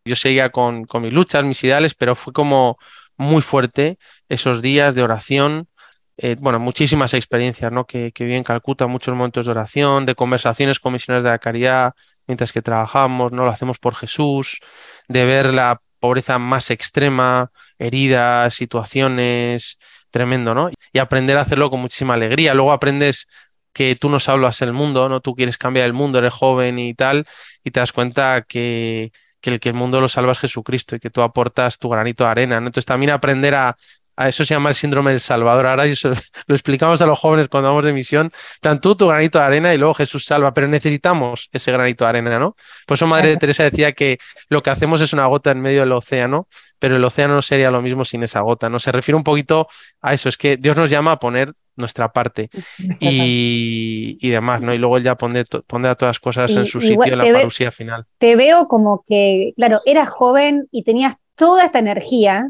Yo seguía con, con mis luchas, mis ideales, pero fue como muy fuerte esos días de oración, eh, bueno, muchísimas experiencias, ¿no? Que, que vi en Calcuta, muchos momentos de oración, de conversaciones con misioneros de la caridad mientras que trabajamos, ¿no? Lo hacemos por Jesús, de ver la pobreza más extrema, heridas, situaciones, tremendo, ¿no? Y aprender a hacerlo con muchísima alegría. Luego aprendes que tú no hablas el mundo, ¿no? Tú quieres cambiar el mundo, eres joven y tal, y te das cuenta que, que el que el mundo lo salva es Jesucristo y que tú aportas tu granito de arena. ¿no? Entonces también aprender a, a eso se llama el síndrome del Salvador. Ahora eso lo explicamos a los jóvenes cuando vamos de misión. Plan, tú tu granito de arena y luego Jesús salva, pero necesitamos ese granito de arena, ¿no? Por eso Madre Teresa decía que lo que hacemos es una gota en medio del océano, pero el océano no sería lo mismo sin esa gota, ¿no? Se refiere un poquito a eso, es que Dios nos llama a poner nuestra parte y, y demás, ¿no? Y luego él ya pone, a todas las cosas en su sitio en la parusía final. Te veo como que, claro, eras joven y tenías toda esta energía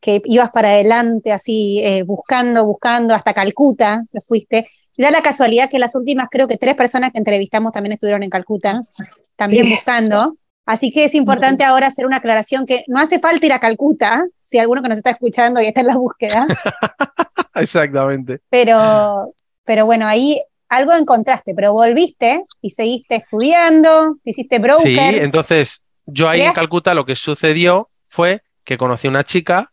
que ibas para adelante así, eh, buscando, buscando, hasta Calcuta, te fuiste. Y da la casualidad que las últimas, creo que tres personas que entrevistamos también estuvieron en Calcuta, también buscando. Así que es importante ahora hacer una aclaración que no hace falta ir a Calcuta, si alguno que nos está escuchando y está en la búsqueda. Exactamente. Pero, pero bueno, ahí algo encontraste, pero volviste y seguiste estudiando, hiciste broker. Sí, entonces yo ahí en Calcuta lo que sucedió fue que conocí a una chica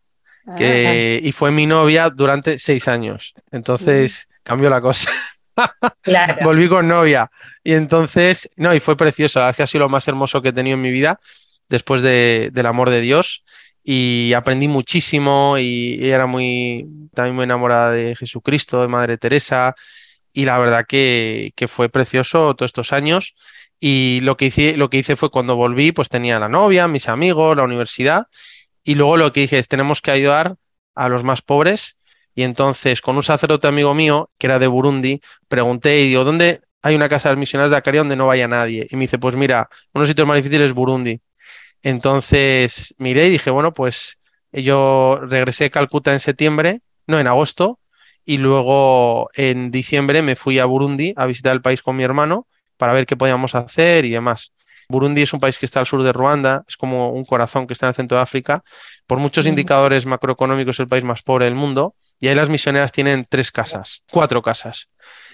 que, y fue mi novia durante seis años. Entonces cambió la cosa. Volví con novia. Y entonces, no, y fue precioso. es que ha sido lo más hermoso que he tenido en mi vida después de, del amor de Dios. Y aprendí muchísimo y, era muy, también muy enamorada de Jesucristo, de Madre Teresa. Y la verdad que, que fue precioso todos estos años. Y lo que, hice, lo que hice fue cuando volví, pues tenía la novia, mis amigos, la universidad. Y luego lo que dije es, tenemos que ayudar a los más pobres. Y entonces, con un sacerdote amigo mío, que era de Burundi, pregunté y digo, ¿dónde hay una casa de misioneros de Acaria donde no vaya nadie? Y me dice, pues mira, uno de los sitios más difíciles es Burundi. Entonces miré y dije, bueno, pues yo regresé a Calcuta en septiembre, no, en agosto, y luego en diciembre me fui a Burundi a visitar el país con mi hermano para ver qué podíamos hacer y demás. Burundi es un país que está al sur de Ruanda, es como un corazón que está en el centro de África. Por muchos indicadores macroeconómicos es el país más pobre del mundo y ahí las misioneras tienen tres casas, cuatro casas.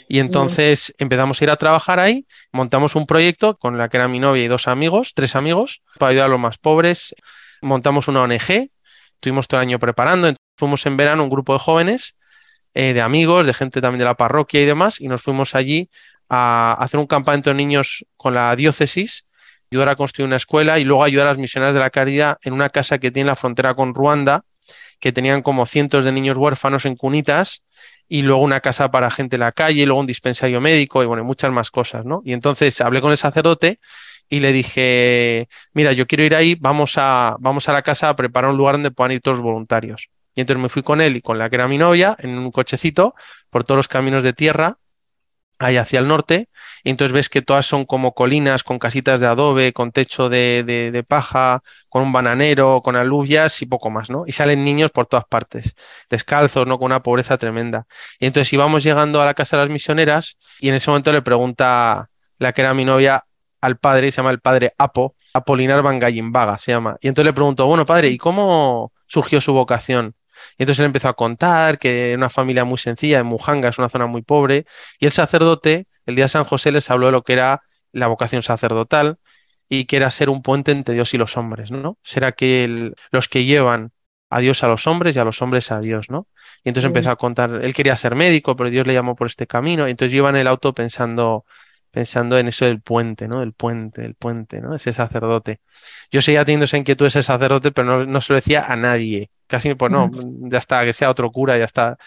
Y entonces empezamos a ir a trabajar ahí, montamos un proyecto con la que era mi novia y dos amigos, tres amigos, para ayudar a los más pobres. Montamos una ONG, estuvimos todo el año preparando, fuimos en verano un grupo de jóvenes, eh, de amigos, de gente también de la parroquia y demás, y nos fuimos allí a hacer un campamento de niños con la diócesis ayudar a construir una escuela y luego ayudar a las misioneras de la caridad en una casa que tiene la frontera con Ruanda, que tenían como cientos de niños huérfanos en cunitas y luego una casa para gente en la calle, y luego un dispensario médico y bueno, muchas más cosas, ¿no? Y entonces hablé con el sacerdote y le dije, mira, yo quiero ir ahí, vamos a, vamos a la casa a preparar un lugar donde puedan ir todos los voluntarios. Y entonces me fui con él y con la que era mi novia en un cochecito por todos los caminos de tierra ahí hacia el norte, y entonces ves que todas son como colinas con casitas de adobe, con techo de, de, paja, con un bananero, con alubias y poco más, ¿no? Y salen niños por todas partes, descalzos, ¿no? Con una pobreza tremenda. Y entonces íbamos llegando a la casa de las misioneras y en ese momento le pregunta la que era mi novia al padre, se llama el padre Apo, Apolinar Vaga se llama. Y entonces le pregunto, bueno, padre, ¿y cómo surgió su vocación? Y entonces él empezó a contar que era una familia muy sencilla, en Mujanga es una zona muy pobre, y el sacerdote, el día de San José, les habló de lo que era la vocación sacerdotal y que era ser un puente entre Dios y los hombres, ¿no? Será que los que llevan a Dios a los hombres y a los hombres a Dios, ¿no? Y entonces empezó a contar, él quería ser médico, pero Dios le llamó por este camino, y entonces iba en el auto pensando, pensando en eso del puente, ¿no? El puente, el puente, ¿no? Ese sacerdote. Yo seguía teniendo esa inquietud de ese sacerdote, pero no, no se lo decía a nadie. Casi, pues no, ya está, que sea otro cura, ya está.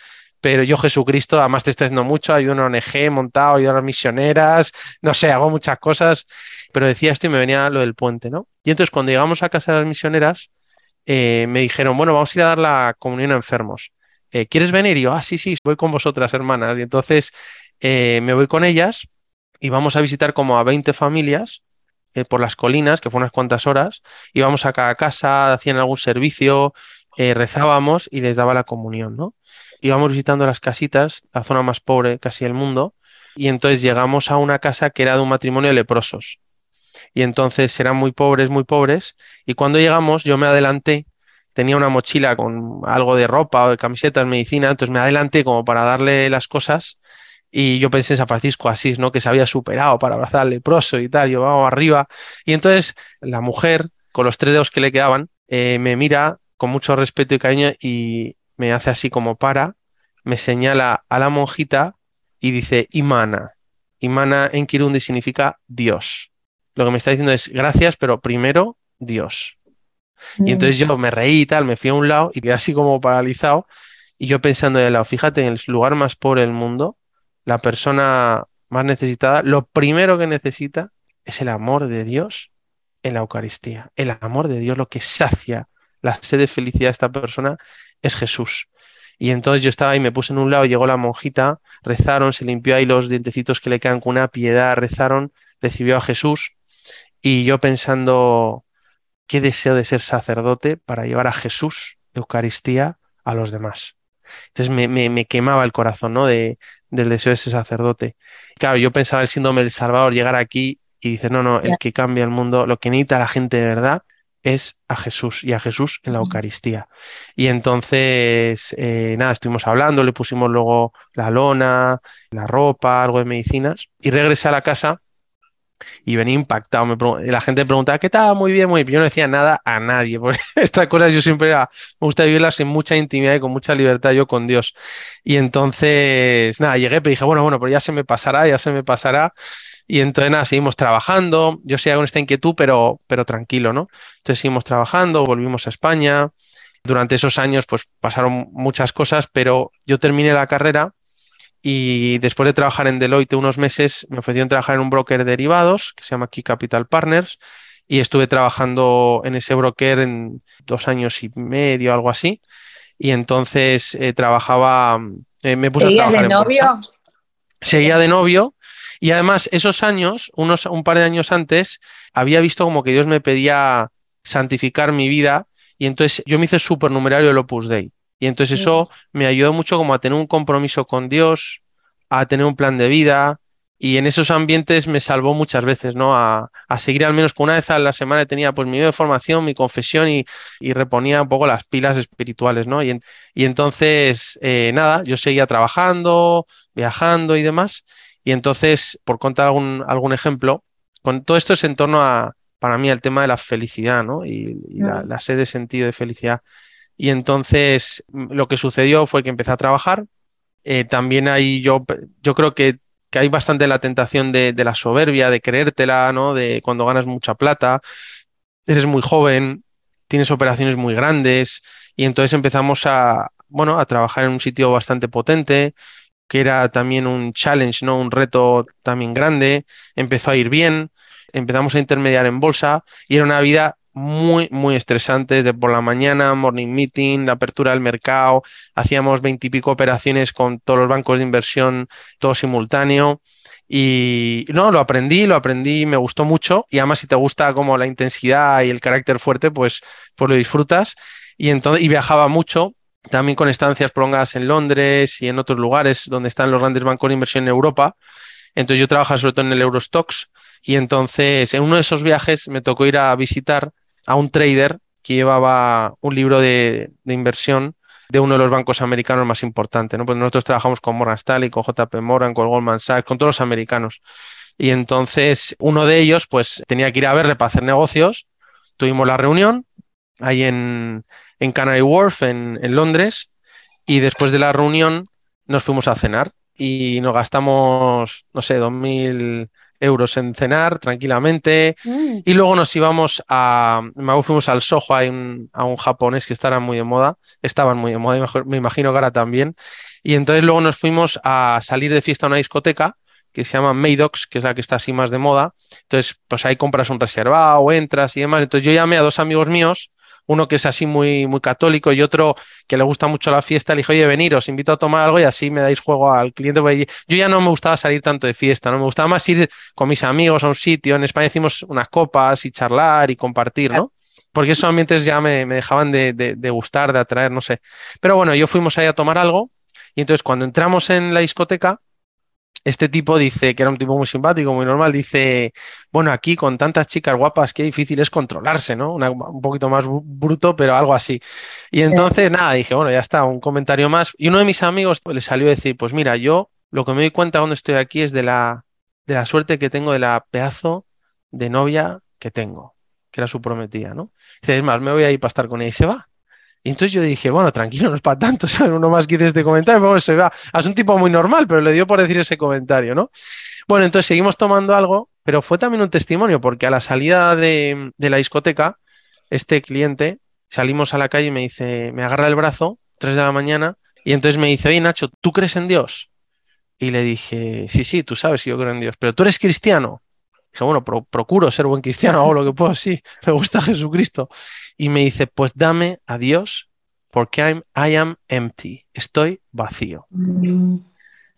pero yo Jesucristo, además te estoy haciendo mucho, hay una ONG montado, ayudo a las misioneras, no sé, hago muchas cosas, pero decía esto y me venía lo del puente, ¿no? Y entonces cuando llegamos a casa de las misioneras, eh, me dijeron, bueno, vamos a ir a dar la comunión a enfermos. Eh, ¿Quieres venir? Y yo, ah, sí, sí, voy con vosotras, hermanas. Y entonces eh, me voy con ellas y vamos a visitar como a 20 familias por las colinas, que fue unas cuantas horas, íbamos a cada casa, hacían algún servicio, rezábamos y les daba la comunión, ¿no? Íbamos visitando las casitas, la zona más pobre casi del mundo, y entonces llegamos a una casa que era de un matrimonio de leprosos y entonces eran muy pobres, muy pobres. Y cuando llegamos, yo me adelanté, tenía una mochila con algo de ropa o de camisetas, medicina, entonces me adelanté como para darle las cosas. Y yo pensé en San Francisco Asís, ¿no? Que se había superado para abrazar al leproso y tal, yo vamos arriba. Y entonces la mujer, con los tres dedos que le quedaban, eh, me mira con mucho respeto y cariño y me hace así como para, me señala a la monjita y dice Imana. Imana en Kirundi significa Dios lo que me está diciendo es gracias, pero primero Dios. Y mm. entonces yo me reí y tal, me fui a un lado y quedé así como paralizado. Y yo pensando de lado, fíjate, en el lugar más pobre del mundo, la persona más necesitada, lo primero que necesita es el amor de Dios en la Eucaristía. El amor de Dios, lo que sacia la sed de felicidad de esta persona es Jesús. Y entonces yo estaba ahí, me puse en un lado, llegó la monjita, rezaron, se limpió ahí los dientecitos que le quedan con una piedad, rezaron, recibió a Jesús y yo pensando, qué deseo de ser sacerdote para llevar a Jesús, Eucaristía, a los demás. Entonces me, quemaba el corazón, ¿no? De, del deseo de ser sacerdote. Claro, yo pensaba el síndrome del Salvador, llegar aquí y dice, no, no, el que cambia el mundo, lo que necesita la gente de verdad es a Jesús y a Jesús en la Eucaristía. Y entonces, eh, nada, estuvimos hablando, le pusimos luego la lona, la ropa, algo de medicinas y regresé a la casa y venía impactado. Me la gente preguntaba, ¿qué tal? Muy bien, muy bien. Yo no decía nada a nadie, porque estas cosas yo siempre me gusta vivirlas en mucha intimidad y con mucha libertad yo con Dios. Y entonces, nada, llegué, pero dije, bueno, bueno, pero ya se me pasará, ya se me pasará. Y entonces, nada, seguimos trabajando. Yo seguía con esta inquietud, pero, pero tranquilo, ¿no? Entonces seguimos trabajando, volvimos a España. Durante esos años, pues pasaron muchas cosas, pero yo terminé la carrera y después de trabajar en Deloitte unos meses, me ofrecieron trabajar en un broker de derivados que se llama Key Capital Partners y estuve trabajando en ese broker en dos años y medio, algo así. Y entonces eh, trabajaba, eh, me puse a trabajar de novio? Seguía de novio. Y además, esos años, unos, un par de años antes, había visto como que Dios me pedía santificar mi vida. Y entonces yo me hice supernumerario del Opus Dei. Y entonces eso me ayudó mucho como a tener un compromiso con Dios, a tener un plan de vida. Y en esos ambientes me salvó muchas veces, ¿no? A, seguir al menos con una vez a la semana tenía pues mi de formación, mi confesión y, reponía un poco las pilas espirituales, ¿no? Y, y entonces, eh, nada, yo seguía trabajando, viajando y demás. Y entonces, por contar algún, algún ejemplo, con todo esto es en torno a, para mí, al tema de la felicidad, ¿no? Y, la, la sed de sentido de felicidad. Y entonces lo que sucedió fue que empecé a trabajar. Eh, también ahí yo, yo creo que, que hay bastante la tentación de, de, la soberbia, de creértela, ¿no? De cuando ganas mucha plata, eres muy joven, tienes operaciones muy grandes y entonces empezamos a, bueno, a trabajar en un sitio bastante potente, que era también un challenge, ¿no? Un reto también grande, empezó a ir bien, empezamos a intermediar en bolsa y era una vida muy, muy estresantes de por la mañana, morning meeting, la apertura del mercado, hacíamos veintipico operaciones con todos los bancos de inversión, todo simultáneo. Y no, lo aprendí, lo aprendí, me gustó mucho. Y además, si te gusta como la intensidad y el carácter fuerte, pues, pues lo disfrutas. Y entonces, y viajaba mucho, también con estancias prolongadas en Londres y en otros lugares donde están los grandes bancos de inversión en Europa. Entonces yo trabajaba sobre todo en el Eurostox y entonces en uno de esos viajes me tocó ir a visitar a un trader que llevaba un libro de, inversión de uno de los bancos americanos más importantes. ¿no? Pues nosotros trabajamos con Morgan Stanley, con JP Morgan, con Goldman Sachs, con todos los americanos. Y entonces uno de ellos pues tenía que ir a verle para hacer negocios. Tuvimos la reunión ahí en, Canary Wharf, en, en Londres, y después de la reunión nos fuimos a cenar y nos gastamos, no sé, dos mil euros en cenar tranquilamente. Mm. Y luego nos íbamos a, fuimos al Soho, a un, a un japonés que estaban muy de moda, estaban muy de moda, me imagino que ahora también. Y entonces luego nos fuimos a salir de fiesta a una discoteca que se llama Maydox, que es la que está así más de moda. Entonces, pues ahí compras un reservado, entras y demás. Entonces yo llamé a dos amigos míos uno que es así muy, muy católico y otro que le gusta mucho la fiesta, le dije, oye, venir, os invito a tomar algo y así me dais juego al cliente. Yo ya no me gustaba salir tanto de fiesta, no me gustaba más ir con mis amigos a un sitio. En España hicimos unas copas y charlar y compartir, ¿no? Porque esos ambientes ya me, dejaban de, de, gustar, de atraer, no sé. Pero bueno, yo fuimos ahí a tomar algo y entonces cuando entramos en la discoteca, este tipo dice, que era un tipo muy simpático, muy normal, dice, bueno, aquí con tantas chicas guapas, qué difícil es controlarse, ¿no? un poquito más bruto, pero algo así. Y entonces, nada, dije, bueno, ya está, un comentario más. Y uno de mis amigos le salió a decir, pues mira, yo lo que me doy cuenta cuando estoy aquí es de la, de la suerte que tengo de la pedazo de novia que tengo, que era su prometida, ¿no? Dice, es más, me voy a ir para estar con ella y se va. Y entonces yo dije, bueno, tranquilo, no es para tanto, ¿sabes? Uno más quiere este comentario, bueno, se va. Es un tipo muy normal, pero le dio por decir ese comentario, ¿no? Bueno, entonces seguimos tomando algo, pero fue también un testimonio, porque a la salida de, la discoteca, este cliente, salimos a la calle y me dice, me agarra el brazo, 3 de la mañana, y entonces me dice, oye Nacho, ¿tú crees en Dios? Y le dije, sí, sí, tú sabes que yo creo en Dios, pero tú eres cristiano. Dije, bueno, procuro ser buen cristiano, hago lo que puedo, sí, me gusta Jesucristo y me dice, pues dame a Dios porque I'm, I am empty, estoy vacío.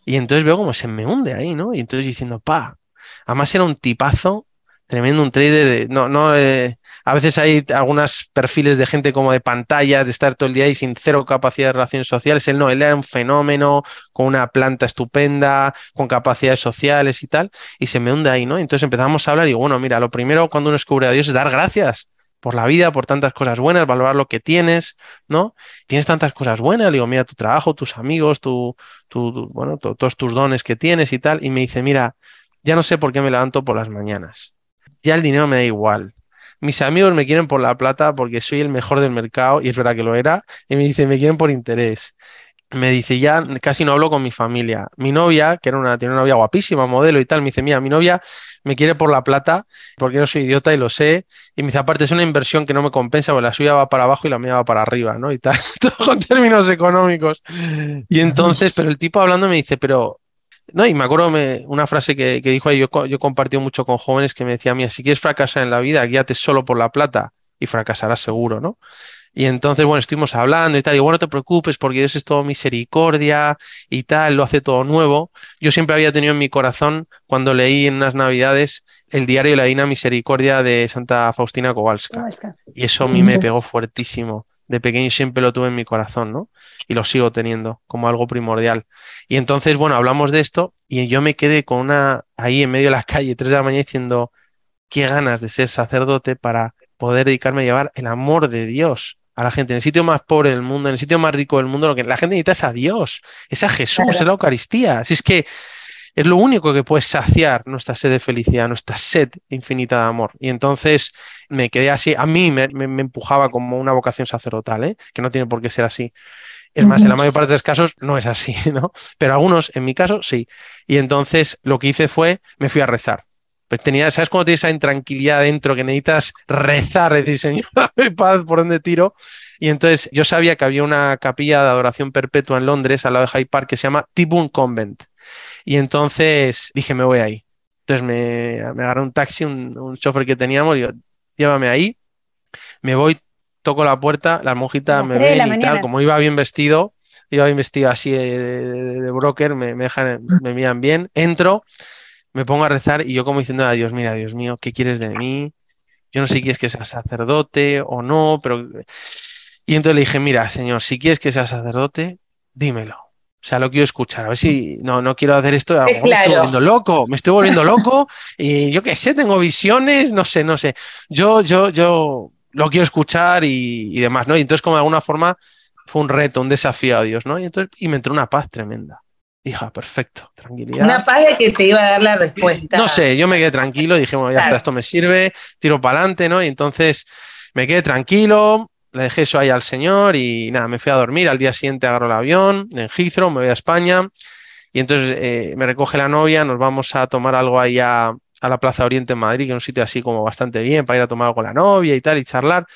Y entonces veo como se me hunde ahí, ¿no? Y entonces diciendo, pa, además era un tipazo, tremendo, un trader, de, no, no, eh, a veces hay algunos perfiles de gente como de pantallas, de estar todo el día ahí sin cero capacidad de relaciones sociales. Él no, él era un fenómeno, con una planta estupenda, con capacidades sociales y tal, y se me hunde ahí, ¿no? Entonces empezamos a hablar y bueno, mira, lo primero cuando uno descubre a Dios es dar gracias por la vida, por tantas cosas buenas, valorar lo que tienes, ¿no? Tienes tantas cosas buenas, digo, mira tu trabajo, tus amigos, tu, bueno, todos tus dones que tienes y tal, y me dice, mira, ya no sé por qué me levanto por las mañanas, ya el dinero me da igual. Mis amigos me quieren por la plata porque soy el mejor del mercado, y es verdad que lo era, y me dice, me quieren por interés me dice, ya casi no hablo con mi familia. Mi novia, que era una, tiene una novia guapísima, modelo y tal, me dice, mira, mi novia me quiere por la plata, porque no soy idiota y lo sé. Y me dice, aparte es una inversión que no me compensa, porque la suya va para abajo y la mía va para arriba, ¿no? Y tal, todo con términos económicos. Y entonces, pero el tipo hablando me dice, pero... No, y me acuerdo una frase que, dijo ahí, yo, yo compartí mucho con jóvenes que me decía, mira, si quieres fracasar en la vida, guíate solo por la plata y fracasarás seguro, ¿no? Y entonces, bueno, estuvimos hablando y tal, y bueno, no te preocupes porque Dios es todo misericordia y tal, lo hace todo nuevo. Yo siempre había tenido en mi corazón, cuando leí en unas navidades, el diario de la Dina Misericordia de Santa Faustina Kowalska. Y eso a mí me pegó fuertísimo. De pequeño siempre lo tuve en mi corazón, ¿no? Y lo sigo teniendo como algo primordial. Y entonces, bueno, hablamos de esto y yo me quedé con una ahí en medio de la calle, tres de la mañana, diciendo, qué ganas de ser sacerdote para poder dedicarme a llevar el amor de Dios a la gente, en el sitio más pobre del mundo, en el sitio más rico del mundo, lo que la gente necesita es a Dios, es a Jesús, es la Eucaristía. Si es que es lo único que puede saciar nuestra sed de felicidad, nuestra sed infinita de amor. Y entonces me quedé así, a mí me, empujaba como una vocación sacerdotal, ¿eh? que no tiene por qué ser así. Es más, en la mayor parte de los casos no es así, ¿no? Pero algunos, en mi caso, sí. Y entonces lo que hice fue, me fui a rezar pues tenía, ¿sabes cuando tienes esa intranquilidad dentro que necesitas rezar, decir, Señor, dame paz, ¿por dónde tiro? Y entonces yo sabía que había una capilla de adoración perpetua en Londres, al lado de Hyde Park, que se llama Tibun Convent. Y entonces dije, me voy ahí. Entonces me, me agarré un taxi, un, un chofer que teníamos, y yo, llévame ahí. Me voy, toco la puerta, las monjitas me ven y tal, como iba bien vestido, iba bien vestido así de, broker, me, me, dejan, me miran bien, entro me pongo a rezar y yo como diciendo a Dios, mira, Dios mío, ¿qué quieres de mí? Yo no sé si quieres que sea sacerdote o no, pero... Y entonces le dije, mira, Señor, si quieres que sea sacerdote, dímelo. O sea, lo quiero escuchar. A ver si no, no quiero hacer esto. Me estoy volviendo loco. Me estoy volviendo loco. y yo qué sé, tengo visiones, no sé, no sé. Yo, yo, yo lo quiero escuchar y, y demás, ¿no? Y entonces, como de alguna forma, fue un reto, un desafío a Dios, ¿no? Y entonces, y me entró una paz tremenda. Hija, perfecto, tranquilidad. Una paz que te iba a dar la respuesta. No sé, yo me quedé tranquilo, dije, bueno, ya está, esto me sirve, tiro para adelante, ¿no? Y entonces me quedé tranquilo, le dejé eso ahí al señor y nada, me fui a dormir. Al día siguiente agarro el avión en Heathrow, me voy a España y entonces eh, me recoge la novia, nos vamos a tomar algo ahí a, la Plaza Oriente en Madrid, que es un sitio así como bastante bien para ir a tomar algo con la novia y tal y charlar.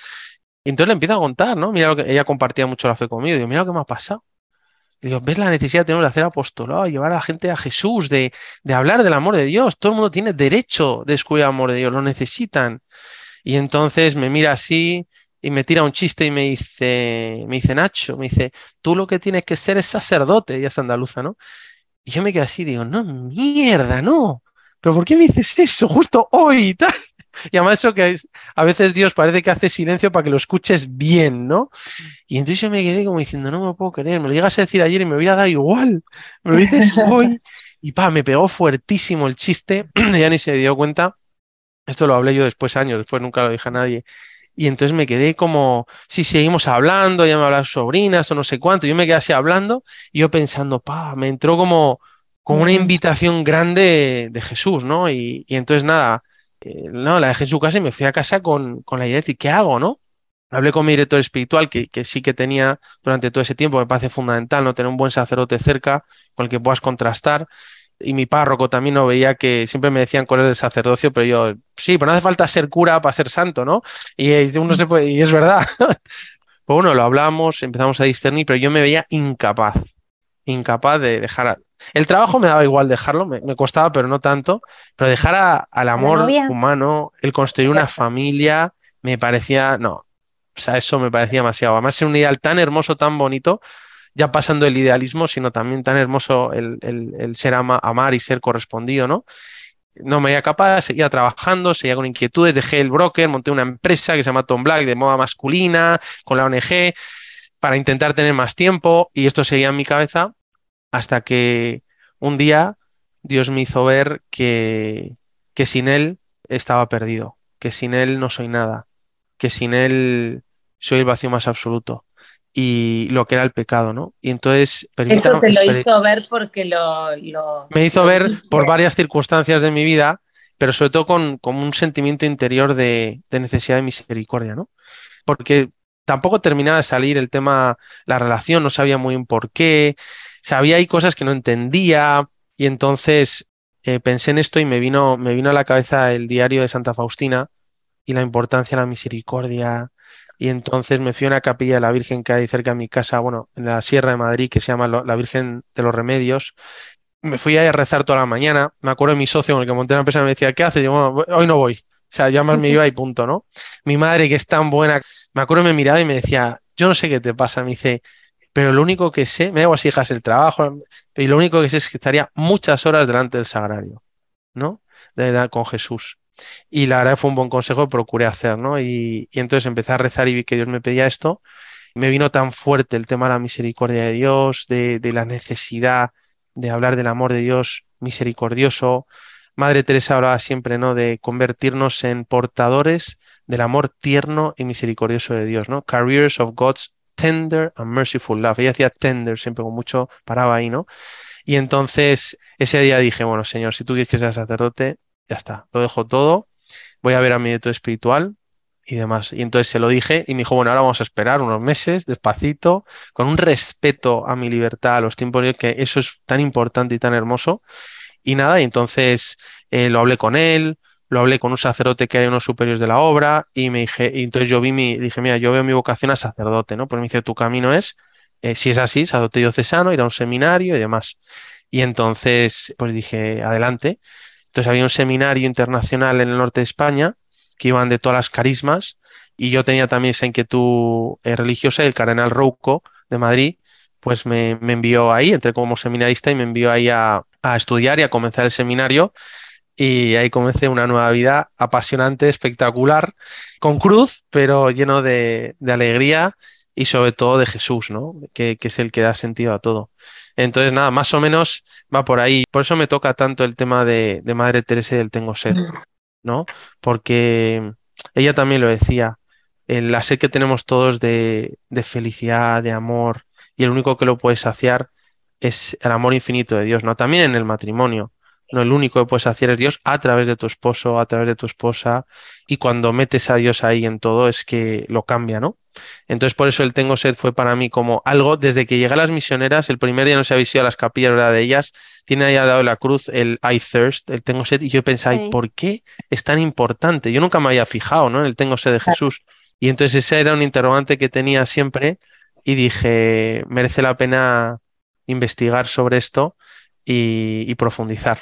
Y entonces le empiezo a contar, ¿no? Mira lo que ella compartía mucho la fe conmigo. Digo, mira lo que me ha pasado. Y digo, ¿ves la necesidad de hacer apostolado, llevar a la gente a Jesús, de, de hablar del amor de Dios? Todo el mundo tiene derecho de descubrir el amor de Dios, lo necesitan. Y entonces me mira así y me tira un chiste y me dice, me dice Nacho, me dice, tú lo que tienes que ser es sacerdote, ella es andaluza, ¿no? Y yo me quedo así, digo, no, mierda, no. ¿Pero por qué me dices eso justo hoy y tal? Y además eso que a veces Dios parece que hace silencio para que lo escuches bien, ¿no? Y entonces yo me quedé como diciendo, no me lo puedo creer, me lo llegas a decir ayer y me hubiera dado igual, me lo dices hoy. Y pa, me pegó fuertísimo el chiste, ya ni se dio cuenta. Esto lo hablé yo después, años después, nunca lo dije a nadie. Y entonces me quedé como, si seguimos hablando, ya me hablan sobrinas o no sé cuánto, yo me quedé así hablando y yo pensando, pa, me entró como, como una invitación grande de Jesús, ¿no? Y, y entonces nada, eh, no, la dejé en su casa y me fui a casa con, con la idea de decir, ¿qué hago, no? Hablé con mi director espiritual, que, que, sí que tenía durante todo ese tiempo, me parece fundamental, ¿no? Tener un buen sacerdote cerca con el que puedas contrastar. Y mi párroco también no veía que siempre me decían cosas del sacerdocio, pero yo, sí, pero no hace falta ser cura para ser santo, ¿no? Y, uno se puede, y es verdad. pues bueno, lo hablamos, empezamos a discernir, pero yo me veía incapaz, incapaz de dejar el trabajo me daba igual dejarlo, me, costaba, pero no tanto. Pero dejar al amor humano, el construir una familia, me parecía, no, o sea, eso me parecía demasiado. Además, es un ideal tan hermoso, tan bonito, ya pasando el idealismo, sino también tan hermoso el, ser amar y ser correspondido, ¿no? No me veía capaz, seguía trabajando, seguía con inquietudes, dejé el broker, monté una empresa que se llama Tom Black de moda masculina, con la ONG, para intentar tener más tiempo, y esto seguía en mi cabeza, hasta que un día Dios me hizo ver que, que sin Él estaba perdido, que sin Él no soy nada, que sin Él soy el vacío más absoluto y lo que era el pecado, ¿no? Y entonces... Eso te lo hizo ver porque lo... me hizo ver por varias circunstancias de mi vida, pero sobre todo con, con un sentimiento interior de, de, necesidad de misericordia, ¿no? Porque tampoco terminaba de salir el tema, la relación, no sabía muy bien por qué, sabía hay cosas que no entendía y entonces eh, pensé en esto y me vino, me vino a la cabeza el diario de Santa Faustina y la importancia de la misericordia. Y entonces me fui a una capilla de la Virgen que hay cerca de mi casa, bueno, en la Sierra de Madrid, que se llama la Virgen de los Remedios. Me fui a rezar toda la mañana. Me acuerdo de mi socio con el que monté la empresa me decía, ¿qué haces? Bueno, hoy no voy. O sea, yo más me iba y punto, ¿no? Mi madre, que es tan buena, me acuerdo me miraba y me decía, yo no sé qué te pasa. Me dice, pero lo único que sé, me hago así hijas el trabajo, y lo único que sé es que estaría muchas horas delante del sagrario, ¿no? De, con Jesús. Y la verdad fue un buen consejo, procuré hacer, ¿no? Y, entonces empecé a rezar y vi que Dios me pedía esto. Me vino tan fuerte el tema de la misericordia de Dios, de, de la necesidad de hablar del amor de Dios misericordioso. Madre Teresa hablaba siempre, ¿no? De convertirnos en portadores del amor tierno y misericordioso de Dios, ¿no? Carriers of God's tender and merciful love. Ella hacía tender siempre con mucho, paraba ahí, ¿no? Y entonces ese día dije, bueno, Señor, si tú quieres que sea sacerdote, ya está, lo dejo todo, voy a ver a mi nieto espiritual y demás. Y entonces se lo dije y me dijo, bueno, ahora vamos a esperar unos meses, despacito, con un respeto a mi libertad, a los tiempos, que eso es tan importante y tan hermoso. Y nada, y entonces eh, lo hablé con él, lo hablé con un sacerdote que hay unos superiores de la obra y me dije, y entonces yo vi mi, dije, mira, yo veo mi vocación a sacerdote, ¿no? Pues me dice, tu camino es, eh, si es así, sacerdote diocesano, ir a un seminario y demás. Y entonces, pues dije, adelante. Entonces había un seminario internacional en el norte de España que iban de todas las carismas y yo tenía también esa inquietud eh, religiosa, el cardenal Rouco de Madrid, pues me, envió ahí, entré como seminarista y me envió ahí a, a estudiar y a comenzar el seminario y ahí comencé una nueva vida apasionante, espectacular, con cruz, pero lleno de, alegría y sobre todo de Jesús, ¿no? Que, es el que da sentido a todo. Entonces, nada, más o menos va por ahí. Por eso me toca tanto el tema de, Madre Teresa y del tengo sed, mm. ¿no? Porque ella también lo decía, la sed que tenemos todos de, de felicidad, de amor, y el único que lo puede saciar es el amor infinito de Dios, ¿no? También en el matrimonio no el único que puedes hacer es Dios a través de tu esposo, a través de tu esposa, y cuando metes a Dios ahí en todo es que lo cambia, ¿no? Entonces por eso el Tengo Sed fue para mí como algo, desde que llegué a las misioneras, el primer día no se había ido a las capillas ¿verdad? de ellas, tiene ahí al lado de la cruz el I thirst, el Tengo Sed, y yo pensaba, ¿por qué es tan importante? Yo nunca me había fijado, ¿no? En el Tengo Sed de Jesús. Y entonces ese era un interrogante que tenía siempre y dije, merece la pena investigar sobre esto y profundizar.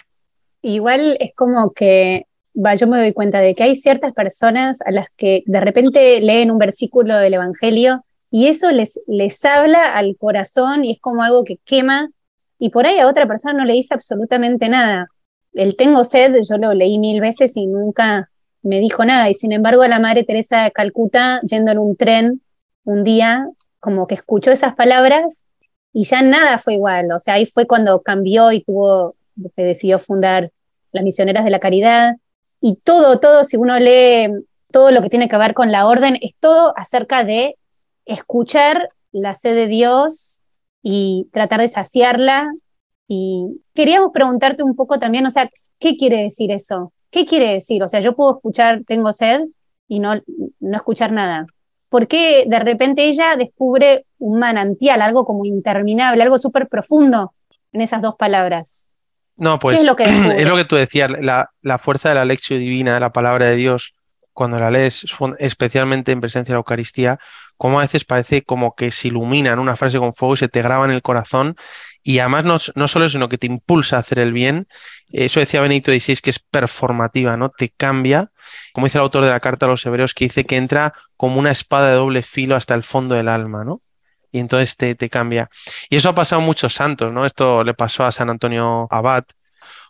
Igual es como que, va, yo me doy cuenta de que hay ciertas personas a las que de repente leen un versículo del Evangelio y eso les, les habla al corazón y es como algo que quema y por ahí a otra persona no le dice absolutamente nada. El tengo sed, yo lo leí mil veces y nunca me dijo nada y sin embargo la Madre Teresa de Calcuta yendo en un tren un día como que escuchó esas palabras y ya nada fue igual, o sea, ahí fue cuando cambió y tuvo que decidió fundar las Misioneras de la Caridad, y todo, todo, si uno lee todo lo que tiene que ver con la orden, es todo acerca de escuchar la sed de Dios y tratar de saciarla. Y queríamos preguntarte un poco también, o sea, ¿qué quiere decir eso? ¿Qué quiere decir? O sea, yo puedo escuchar, tengo sed y no, no escuchar nada. ¿Por qué de repente ella descubre un manantial, algo como interminable, algo súper profundo en esas dos palabras? No, pues es lo que, es lo que tú decías, la, la, fuerza de la lección divina, la palabra de Dios, cuando la lees, especialmente en presencia de la Eucaristía, como a veces parece como que se ilumina en una frase con fuego y se te graba en el corazón y además no, no solo eso, sino que te impulsa a hacer el bien. Eso decía Benito XVI, que es performativa, ¿no? Te cambia, como dice el autor de la carta a los hebreos, que dice que entra como una espada de doble filo hasta el fondo del alma, ¿no? Y entonces te, te, cambia. Y eso ha pasado a muchos santos, ¿no? Esto le pasó a San Antonio Abad,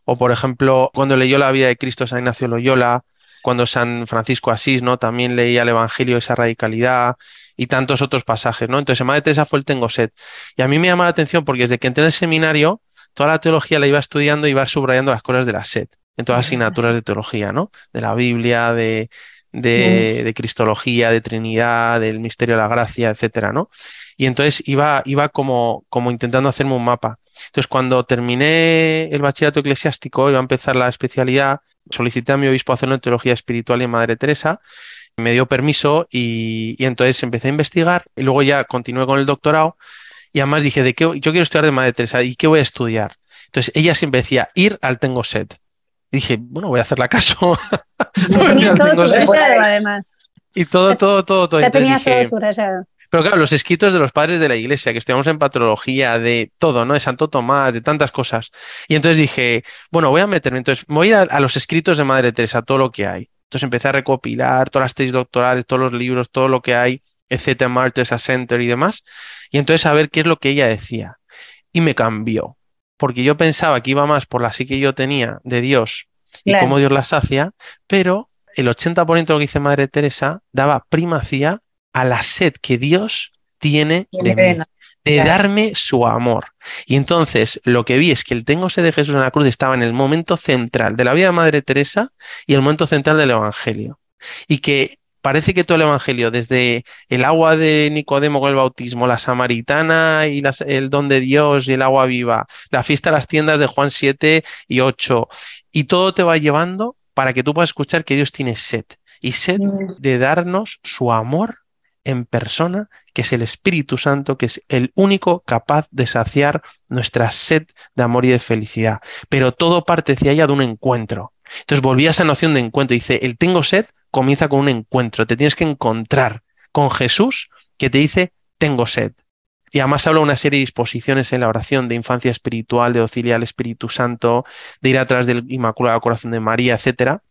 o por ejemplo, cuando leyó la vida de Cristo San Ignacio Loyola, cuando San Francisco Asís, ¿no? También leía el Evangelio, esa radicalidad y tantos otros pasajes, ¿no? Entonces, en Madre Teresa fue el Tengo Sed. Y a mí me llama la atención porque desde que entré en el seminario, toda la teología la iba estudiando y iba subrayando las cosas de la sed, en todas las asignaturas de teología, ¿no? De la Biblia, de, de, de Cristología, de Trinidad, del misterio de la gracia, etcétera, ¿no? Y entonces iba, iba como, como intentando hacerme un mapa. Entonces, cuando terminé el bachillerato eclesiástico, iba a empezar la especialidad, solicité a mi obispo hacerlo en teología espiritual y en Madre Teresa, me dio permiso y, entonces empecé a investigar y luego ya continué con el doctorado y además dije, ¿de qué, yo quiero estudiar de Madre Teresa y qué voy a estudiar. Entonces ella siempre decía, ir al tengo sed. dije, bueno, voy a hacerle caso. tenía todo subrayado además. Y todo, todo, todo, todo. Ya tenía todo subrayado. Pero claro, los escritos de los padres de la iglesia, que estudiamos en patrología, de todo, ¿no? De Santo Tomás, de tantas cosas. Y entonces dije, bueno, voy a meterme, entonces voy a a, los escritos de Madre Teresa, todo lo que hay. Entonces empecé a recopilar todas las tesis doctorales, todos los libros, todo lo que hay, etcétera, Martyrs Center y demás. Y entonces a ver qué es lo que ella decía. Y me cambió. Porque yo pensaba que iba más por la psique que yo tenía de Dios y cómo Dios la sacia, pero el 80% de lo que dice Madre Teresa daba primacía a la sed que Dios tiene de mí, de darme su amor. Y entonces lo que vi es que el tengo sed de Jesús en la cruz estaba en el momento central de la vida de Madre Teresa y el momento central del Evangelio. Y que parece que todo el Evangelio, desde el agua de Nicodemo con el bautismo, la samaritana y el don de Dios y el agua viva, la fiesta de las tiendas de Juan 7 y 8, y todo te va llevando para que tú puedas escuchar que Dios tiene sed y sed mm. de darnos su amor en persona, que es el Espíritu Santo, que es el único capaz de saciar nuestra sed de amor y de felicidad. Pero todo parte hacia allá de un encuentro. Entonces volví a esa noción de encuentro. Dice, el tengo sed comienza con un encuentro. Te tienes que encontrar con Jesús que te dice, tengo sed. Y además habla una serie de disposiciones en la oración de infancia espiritual, de auxiliar al Espíritu Santo, de ir atrás del Inmaculado Corazón de María, etcétera,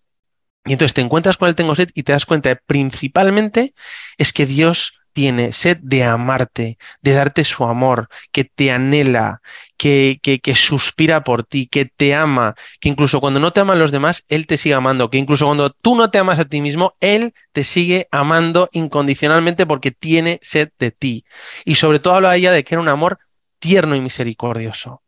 y entonces te encuentras con el tengo sed y te das cuenta principalmente es que Dios tiene sed de amarte, de darte su amor, que te anhela, que, que, que, suspira por ti, que te ama, que incluso cuando no te aman los demás, Él te sigue amando, que incluso cuando tú no te amas a ti mismo, Él te sigue amando incondicionalmente porque tiene sed de ti. Y sobre todo habla ella de que era un amor tierno y misericordioso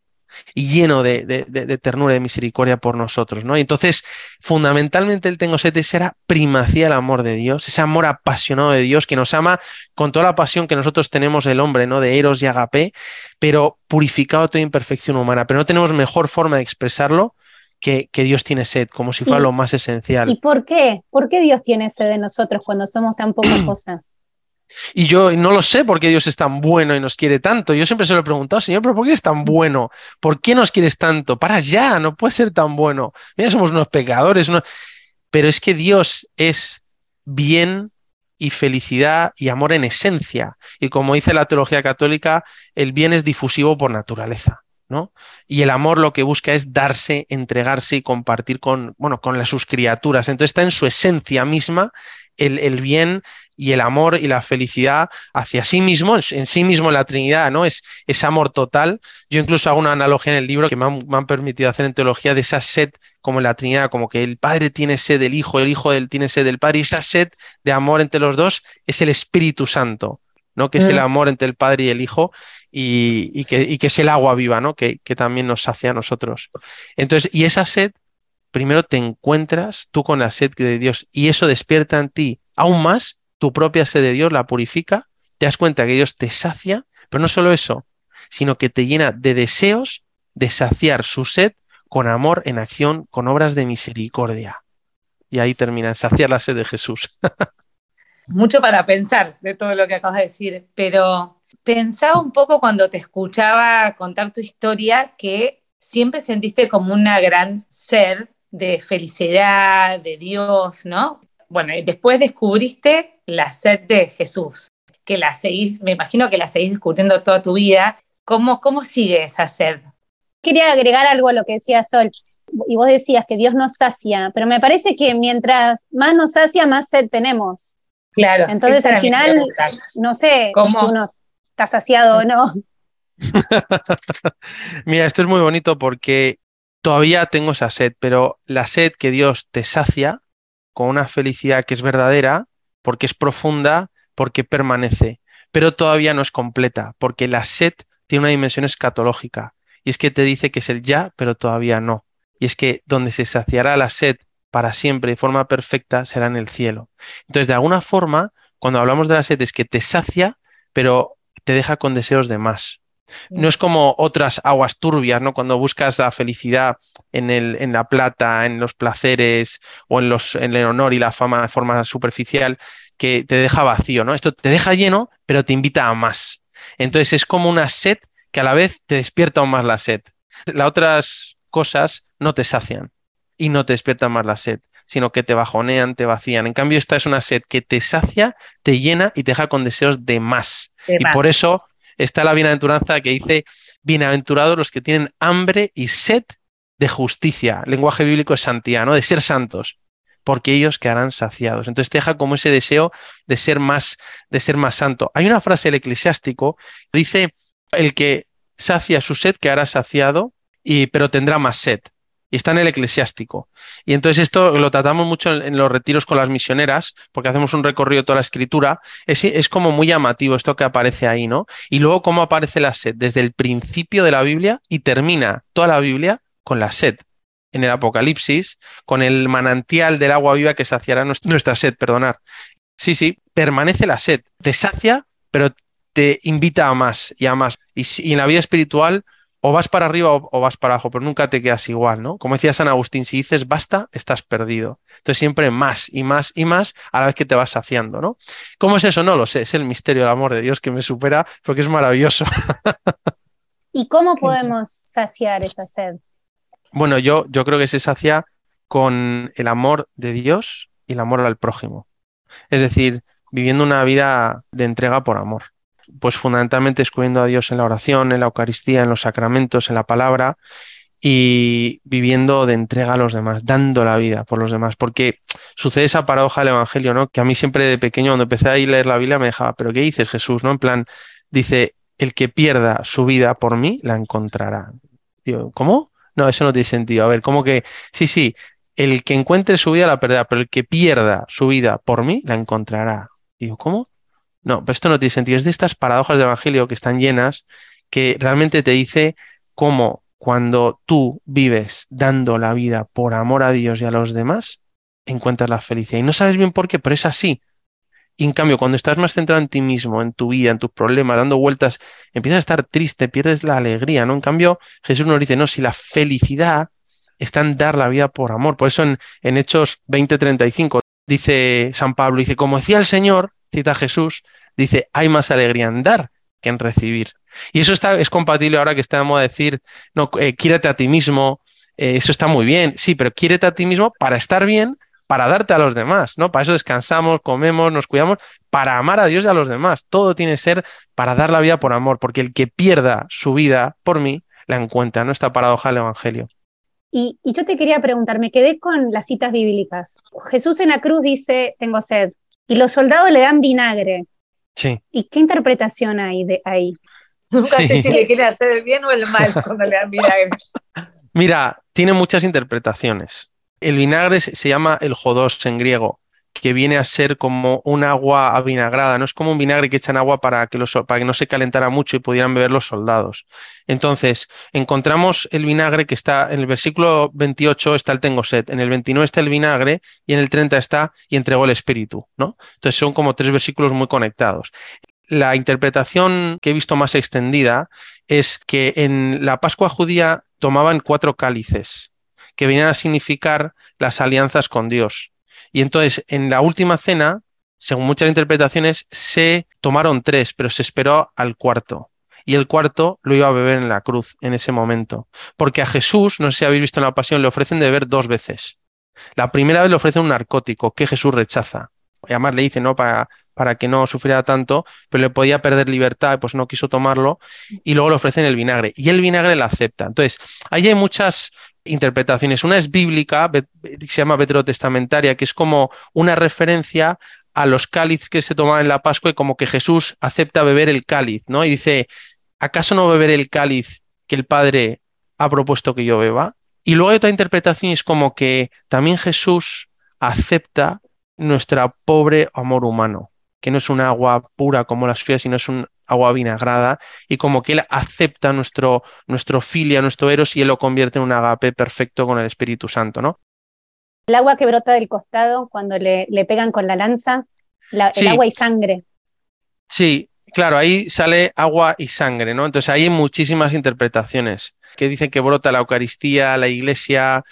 y lleno de, de, ternura y de misericordia por nosotros, ¿no? Y entonces, fundamentalmente el Tengo Sed será primacía el amor de Dios, ese amor apasionado de Dios que nos ama con toda la pasión que nosotros tenemos el hombre, ¿no? De Eros y Agape, pero purificado de toda imperfección humana. Pero no tenemos mejor forma de expresarlo que, Dios tiene sed, como si fuera lo más esencial. ¿Y por qué? ¿Por qué Dios tiene sed de nosotros cuando somos tan poca cosa? Y yo no lo sé por qué Dios es tan bueno y nos quiere tanto. Yo siempre se lo he preguntado, Señor, pero ¿por qué es tan bueno? ¿Por qué nos quieres tanto? Para ya, no puede ser tan bueno. Mira, somos unos pecadores. Pero es que Dios es bien y felicidad y amor en esencia. Y como dice la teología católica, el bien es difusivo por naturaleza. Y el amor lo que busca es darse, entregarse y compartir con, bueno, con las, sus criaturas. Entonces está en su esencia misma el, bien y el amor y la felicidad hacia sí mismo, en sí mismo la Trinidad, ¿no? Es ese amor total. Yo incluso hago una analogía en el libro que me han, permitido hacer en teología de esa sed como en la Trinidad, como que el Padre tiene sed del Hijo, el Hijo tiene sed del Padre, y esa sed de amor entre los dos es el Espíritu Santo. ¿no? que es el mm. amor entre el Padre y el Hijo, y, que, que, es el agua viva, ¿no? Que, que, también nos sacia a nosotros. Entonces, y esa sed, primero te encuentras tú con la sed de Dios, y eso despierta en ti aún más tu propia sed de Dios, la purifica, te das cuenta que Dios te sacia, pero no solo eso, sino que te llena de deseos de saciar su sed con amor en acción, con obras de misericordia. Y ahí termina, saciar la sed de Jesús. mucho para pensar de todo lo que acabas de decir, pero pensaba un poco cuando te escuchaba contar tu historia que siempre sentiste como una gran sed de felicidad, de Dios, ¿no? Bueno, y después descubriste la sed de Jesús, que la seguís, me imagino que la seguís descubriendo toda tu vida. ¿Cómo, cómo sigue esa sed? Quería agregar algo a lo que decía Sol y vos decías que Dios nos sacia, pero me parece que mientras más nos sacia, más sed tenemos. Claro. Entonces al final, no sé si uno está saciado o no. Mira, esto es muy bonito porque todavía tengo esa sed, pero la sed que Dios te sacia con una felicidad que es verdadera, porque es profunda, porque permanece, pero todavía no es completa, porque la sed tiene una dimensión escatológica, y es que te dice que es el ya, pero todavía no. Y es que donde se saciará la sed para siempre de forma perfecta será en el cielo. Entonces, de alguna forma, cuando hablamos de la sed es que te sacia, pero te deja con deseos de más. No es como otras aguas turbias, ¿no? Cuando buscas la felicidad en, el, en la plata, en los placeres o en, los, en el honor y la fama de forma superficial, que te deja vacío, ¿no? Esto te deja lleno, pero te invita a más. Entonces es como una sed que a la vez te despierta aún más la sed. Las otras cosas no te sacian y no te despiertan más la sed, sino que te bajonean, te vacían. En cambio, esta es una sed que te sacia, te llena y te deja con deseos de más. y por eso está la bienaventuranza que dice, bienaventurados los que tienen hambre y sed de justicia. Lenguaje bíblico es santidad, ¿no? De ser santos porque ellos quedarán saciados. Entonces te deja como ese deseo de ser más, de ser más santo. Hay una frase del eclesiástico, dice, el que sacia su sed quedará saciado, y, pero tendrá más sed y está en el eclesiástico. Y entonces esto lo tratamos mucho en, los retiros con las misioneras, porque hacemos un recorrido de toda la escritura. Es, es, como muy llamativo esto que aparece ahí, ¿no? Y luego cómo aparece la sed desde el principio de la Biblia y termina toda la Biblia con la sed. En el Apocalipsis, con el manantial del agua viva que saciará nuestra, sed, perdonar. Sí, sí, permanece la sed, te sacia, pero te invita a más y a más. Y, y en la vida espiritual o vas para arriba o, vas para abajo, pero nunca te quedas igual, ¿no? Como decía San Agustín, si dices basta, estás perdido. Entonces siempre más y más y más a la vez que te vas saciando, ¿no? ¿Cómo es eso? No lo sé, es el misterio del amor de Dios que me supera porque es maravilloso. ¿Y cómo podemos saciar esa sed? Bueno, yo, yo creo que se sacia con el amor de Dios y el amor al prójimo. Es decir, viviendo una vida de entrega por amor pues fundamentalmente descubriendo a Dios en la oración, en la Eucaristía, en los sacramentos, en la palabra y viviendo de entrega a los demás, dando la vida por los demás, porque sucede esa paradoja del Evangelio, ¿no? Que a mí siempre de pequeño, cuando empecé a leer la Biblia, me dejaba, pero ¿qué dices Jesús? ¿No? En plan, dice, el que pierda su vida por mí, la encontrará. Digo, ¿cómo? No, eso no tiene sentido. A ver, ¿cómo que? Sí, sí, el que encuentre su vida la perderá, pero el que pierda su vida por mí, la encontrará. Digo, ¿cómo? No, pero esto no tiene sentido. Es de estas paradojas del Evangelio que están llenas, que realmente te dice cómo cuando tú vives dando la vida por amor a Dios y a los demás, encuentras la felicidad. Y no sabes bien por qué, pero es así. Y en cambio, cuando estás más centrado en ti mismo, en tu vida, en tus problemas, dando vueltas, empiezas a estar triste, pierdes la alegría, ¿no? En cambio, Jesús nos dice, no, si la felicidad está en dar la vida por amor. Por eso en, en Hechos 20:35 dice San Pablo, dice, como decía el Señor, cita Jesús, dice, hay más alegría en dar que en recibir. Y eso está, es compatible ahora que estamos a decir, no, eh, a ti mismo, eh, eso está muy bien, sí, pero quiérete a ti mismo para estar bien, para darte a los demás, ¿no? Para eso descansamos, comemos, nos cuidamos, para amar a Dios y a los demás. Todo tiene que ser para dar la vida por amor, porque el que pierda su vida por mí, la encuentra, ¿no? Esta paradoja del Evangelio. Y, yo te quería preguntar, me quedé con las citas bíblicas. Jesús en la cruz dice, tengo sed, y los soldados le dan vinagre. Sí. ¿Y qué interpretación hay de ahí? Nunca sé si le quiere hacer el bien o el mal cuando le dan vinagre. Mira, tiene muchas interpretaciones. El vinagre se llama el jodos en griego que viene a ser como un agua avinagrada, no es como un vinagre que echan agua para que, los, no se calentara mucho y pudieran beber los soldados. Entonces, encontramos el vinagre que está en el versículo 28 está el tengo sed, en el 29 está el vinagre y en el 30 está y entregó el espíritu, ¿no? Entonces son como tres versículos muy conectados. La interpretación que he visto más extendida es que en la Pascua judía tomaban cuatro cálices que venían a significar las alianzas con Dios. Y entonces, en la última cena, según muchas interpretaciones, se tomaron tres, pero se esperó al cuarto. Y el cuarto lo iba a beber en la cruz en ese momento. Porque a Jesús, no sé si habéis visto en la pasión, le ofrecen de beber dos veces. La primera vez le ofrecen un narcótico que Jesús rechaza. Y además le dice, ¿no? Para, para que no sufriera tanto, pero le podía perder libertad, pues no quiso tomarlo. Y luego le ofrecen el vinagre. Y el vinagre la acepta. Entonces, ahí hay muchas interpretaciones. Una es bíblica, se llama veterotestamentaria, que es como una referencia a los cáliz que se tomaban en la Pascua y como que Jesús acepta beber el cáliz, ¿no? Y dice, ¿acaso no beber el cáliz que el Padre ha propuesto que yo beba? Y luego hay otra interpretación, es como que también Jesús acepta nuestra pobre amor humano, que no es un agua pura como las frías, sino es un agua vinagrada y como que él acepta nuestro, nuestro filia, nuestro eros y él lo convierte en un agape perfecto con el Espíritu Santo, ¿no? El agua que brota del costado cuando le, le pegan con la lanza, el agua y sangre. Sí, claro, ahí sale agua y sangre, ¿no? Entonces hay muchísimas interpretaciones que dicen que brota la Eucaristía, la iglesia,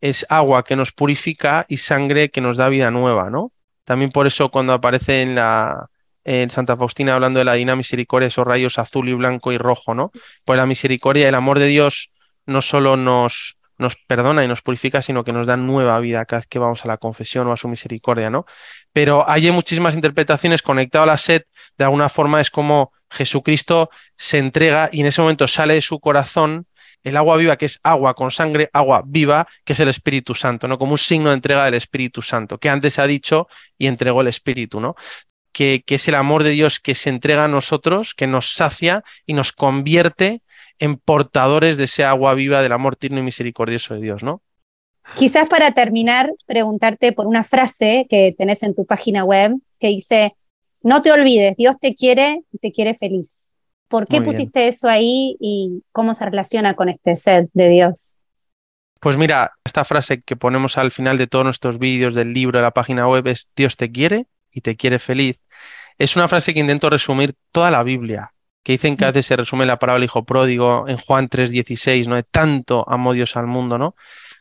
es agua que nos purifica y sangre que nos da vida nueva, ¿no? También por eso cuando aparece en la, en Santa Faustina hablando de la Divina Misericordia, esos rayos azul y blanco y rojo, ¿no? Pues la misericordia, el amor de Dios no solo nos, nos perdona y nos purifica, sino que nos da nueva vida cada vez que vamos a la confesión o a su misericordia, ¿no? Pero hay muchísimas interpretaciones conectado a la sed, de alguna forma es como Jesucristo se entrega y en ese momento sale de su corazón el agua viva, que es agua con sangre, agua viva, que es el Espíritu Santo, ¿no? Como un signo de entrega del Espíritu Santo, que antes ha dicho y entregó el Espíritu, ¿no? que, es el amor de Dios que se entrega a nosotros, que nos sacia y nos convierte en portadores de ese agua viva del amor tierno y misericordioso de Dios, ¿no? Quizás para terminar, preguntarte por una frase que tenés en tu página web que dice, no te olvides, Dios te quiere y te quiere feliz. ¿Por qué pusiste eso ahí y cómo se relaciona con este sed de Dios? Pues mira, esta frase que ponemos al final de todos nuestros vídeos del libro de la página web es Dios te quiere y te quiere feliz es una frase que intento resumir toda la Biblia, que dicen que a veces se resume la palabra hijo pródigo en Juan 3:16, ¿no? De tanto amó Dios al mundo, ¿no?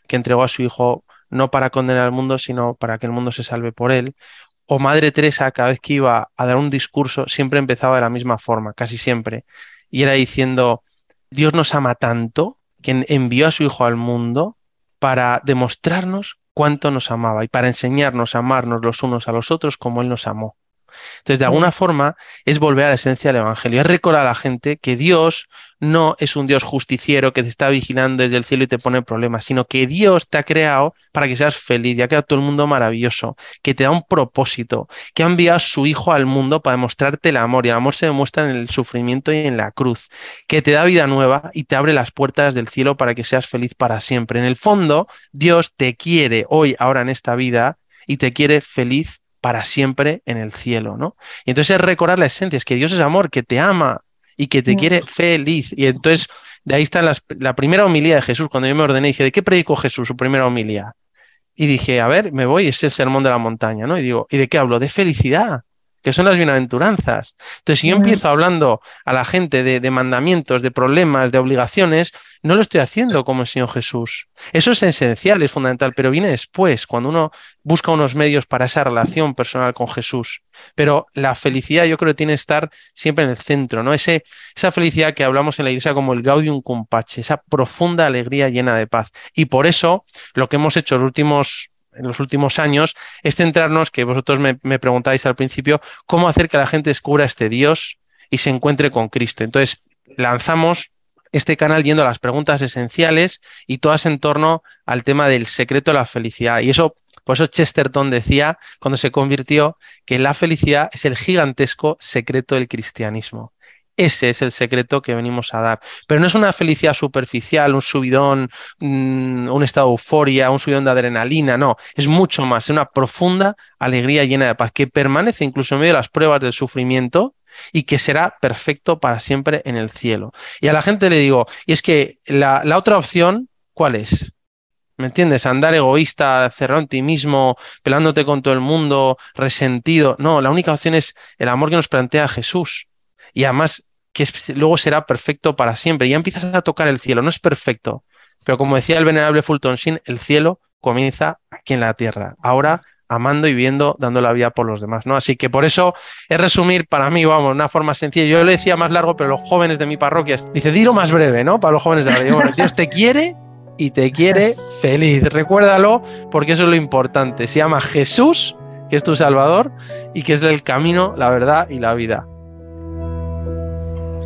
Que entregó a su hijo no para condenar al mundo, sino para que el mundo se salve por él. O Madre Teresa, cada vez que iba a dar un discurso, siempre empezaba de la misma forma, casi siempre. Y era diciendo, Dios nos ama tanto que envió a su hijo al mundo para demostrarnos cuánto nos amaba y para enseñarnos a amarnos los unos a los otros como Él nos amó. Entonces, de alguna forma, es volver a la esencia del Evangelio, es recordar a la gente que Dios no es un Dios justiciero que te está vigilando desde el cielo y te pone problemas, sino que Dios te ha creado para que seas feliz y ha creado todo el mundo maravilloso, que te da un propósito, que ha enviado a su Hijo al mundo para demostrarte el amor y el amor se demuestra en el sufrimiento y en la cruz, que te da vida nueva y te abre las puertas del cielo para que seas feliz para siempre. En el fondo, Dios te quiere hoy, ahora en esta vida y te quiere feliz para siempre en el cielo, ¿no? Y entonces es recordar la esencia, es que Dios es amor, que te ama y que te mm. quiere feliz. Y entonces de ahí está la primera homilía de Jesús, cuando yo me ordené, dije, ¿de qué predicó Jesús su primera homilía? Y dije, a ver, me voy, es el sermón de la montaña, ¿no? Y digo, ¿y de qué hablo? De felicidad. Que son las bienaventuranzas. Entonces, si yo empiezo hablando a la gente de, mandamientos, de problemas, de obligaciones, no lo estoy haciendo como el Señor Jesús. Eso es esencial, es fundamental, pero viene después, cuando uno busca unos medios para esa relación personal con Jesús. Pero la felicidad yo creo que tiene que estar siempre en el centro, ¿no? Ese, esa felicidad que hablamos en la iglesia como el gaudium compache, esa profunda alegría llena de paz. Y por eso lo que hemos hecho los últimos en los últimos años es centrarnos, que vosotros me, preguntáis al principio, cómo hacer que la gente descubra este Dios y se encuentre con Cristo. Entonces, lanzamos este canal yendo a las preguntas esenciales y todas en torno al tema del secreto de la felicidad. Y eso, por eso Chesterton decía cuando se convirtió que la felicidad es el gigantesco secreto del cristianismo. Ese es el secreto que venimos a dar. Pero no es una felicidad superficial, un subidón, mm, un estado de euforia, un subidón de adrenalina, no. Es mucho más, es una profunda alegría llena de paz que permanece incluso en medio de las pruebas del sufrimiento y que será perfecto para siempre en el cielo. Y a la gente le digo, y es que la, la otra opción, ¿cuál es? ¿Me entiendes? Andar egoísta, cerrado en ti mismo, pelándote con todo el mundo, resentido. No, la única opción es el amor que nos plantea Jesús y además que luego será perfecto para siempre. Ya empiezas a tocar el cielo, no es perfecto, pero como decía el venerable Fulton Sheen, el cielo comienza aquí en la tierra. Ahora amando y viendo, dando la vida por los demás, ¿no? Así que por eso es resumir para mí, vamos, una forma sencilla. Yo le decía más largo, pero los jóvenes de mi parroquia, dice, dilo más breve, ¿no? Para los jóvenes de la Bueno, Dios te quiere y te quiere feliz. Recuérdalo porque eso es lo importante. Se llama Jesús, que es tu Salvador y que es el camino, la verdad y la vida.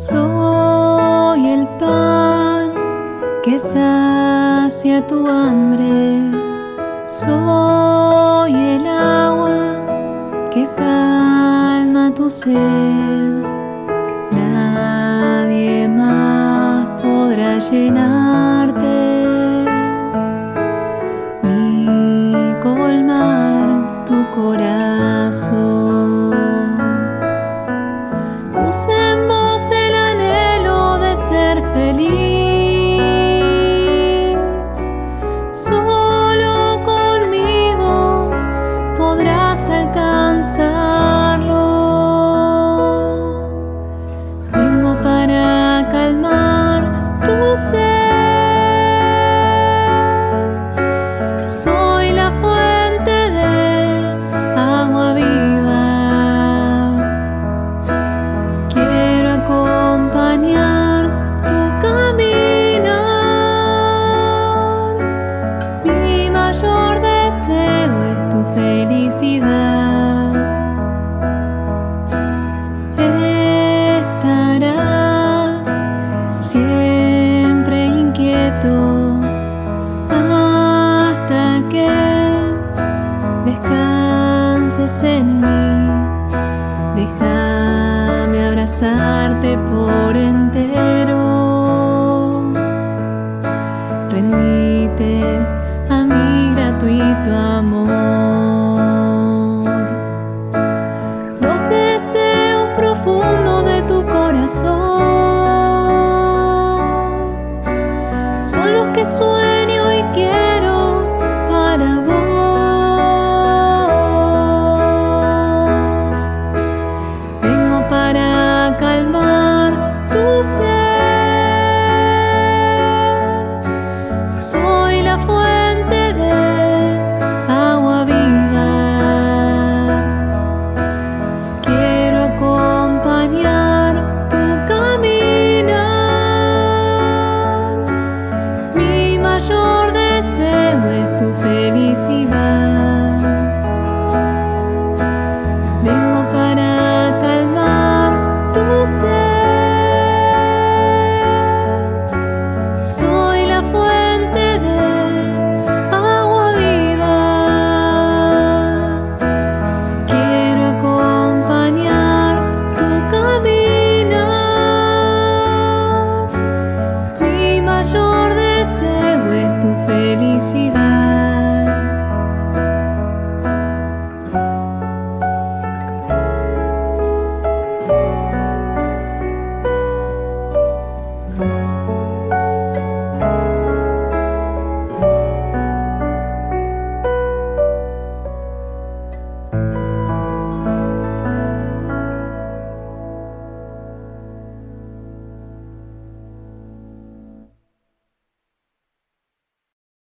Soy el pan que sacia tu hambre. Soy el agua que calma tu sed. Nadie más podrá llenarte ni colmar tu corazón.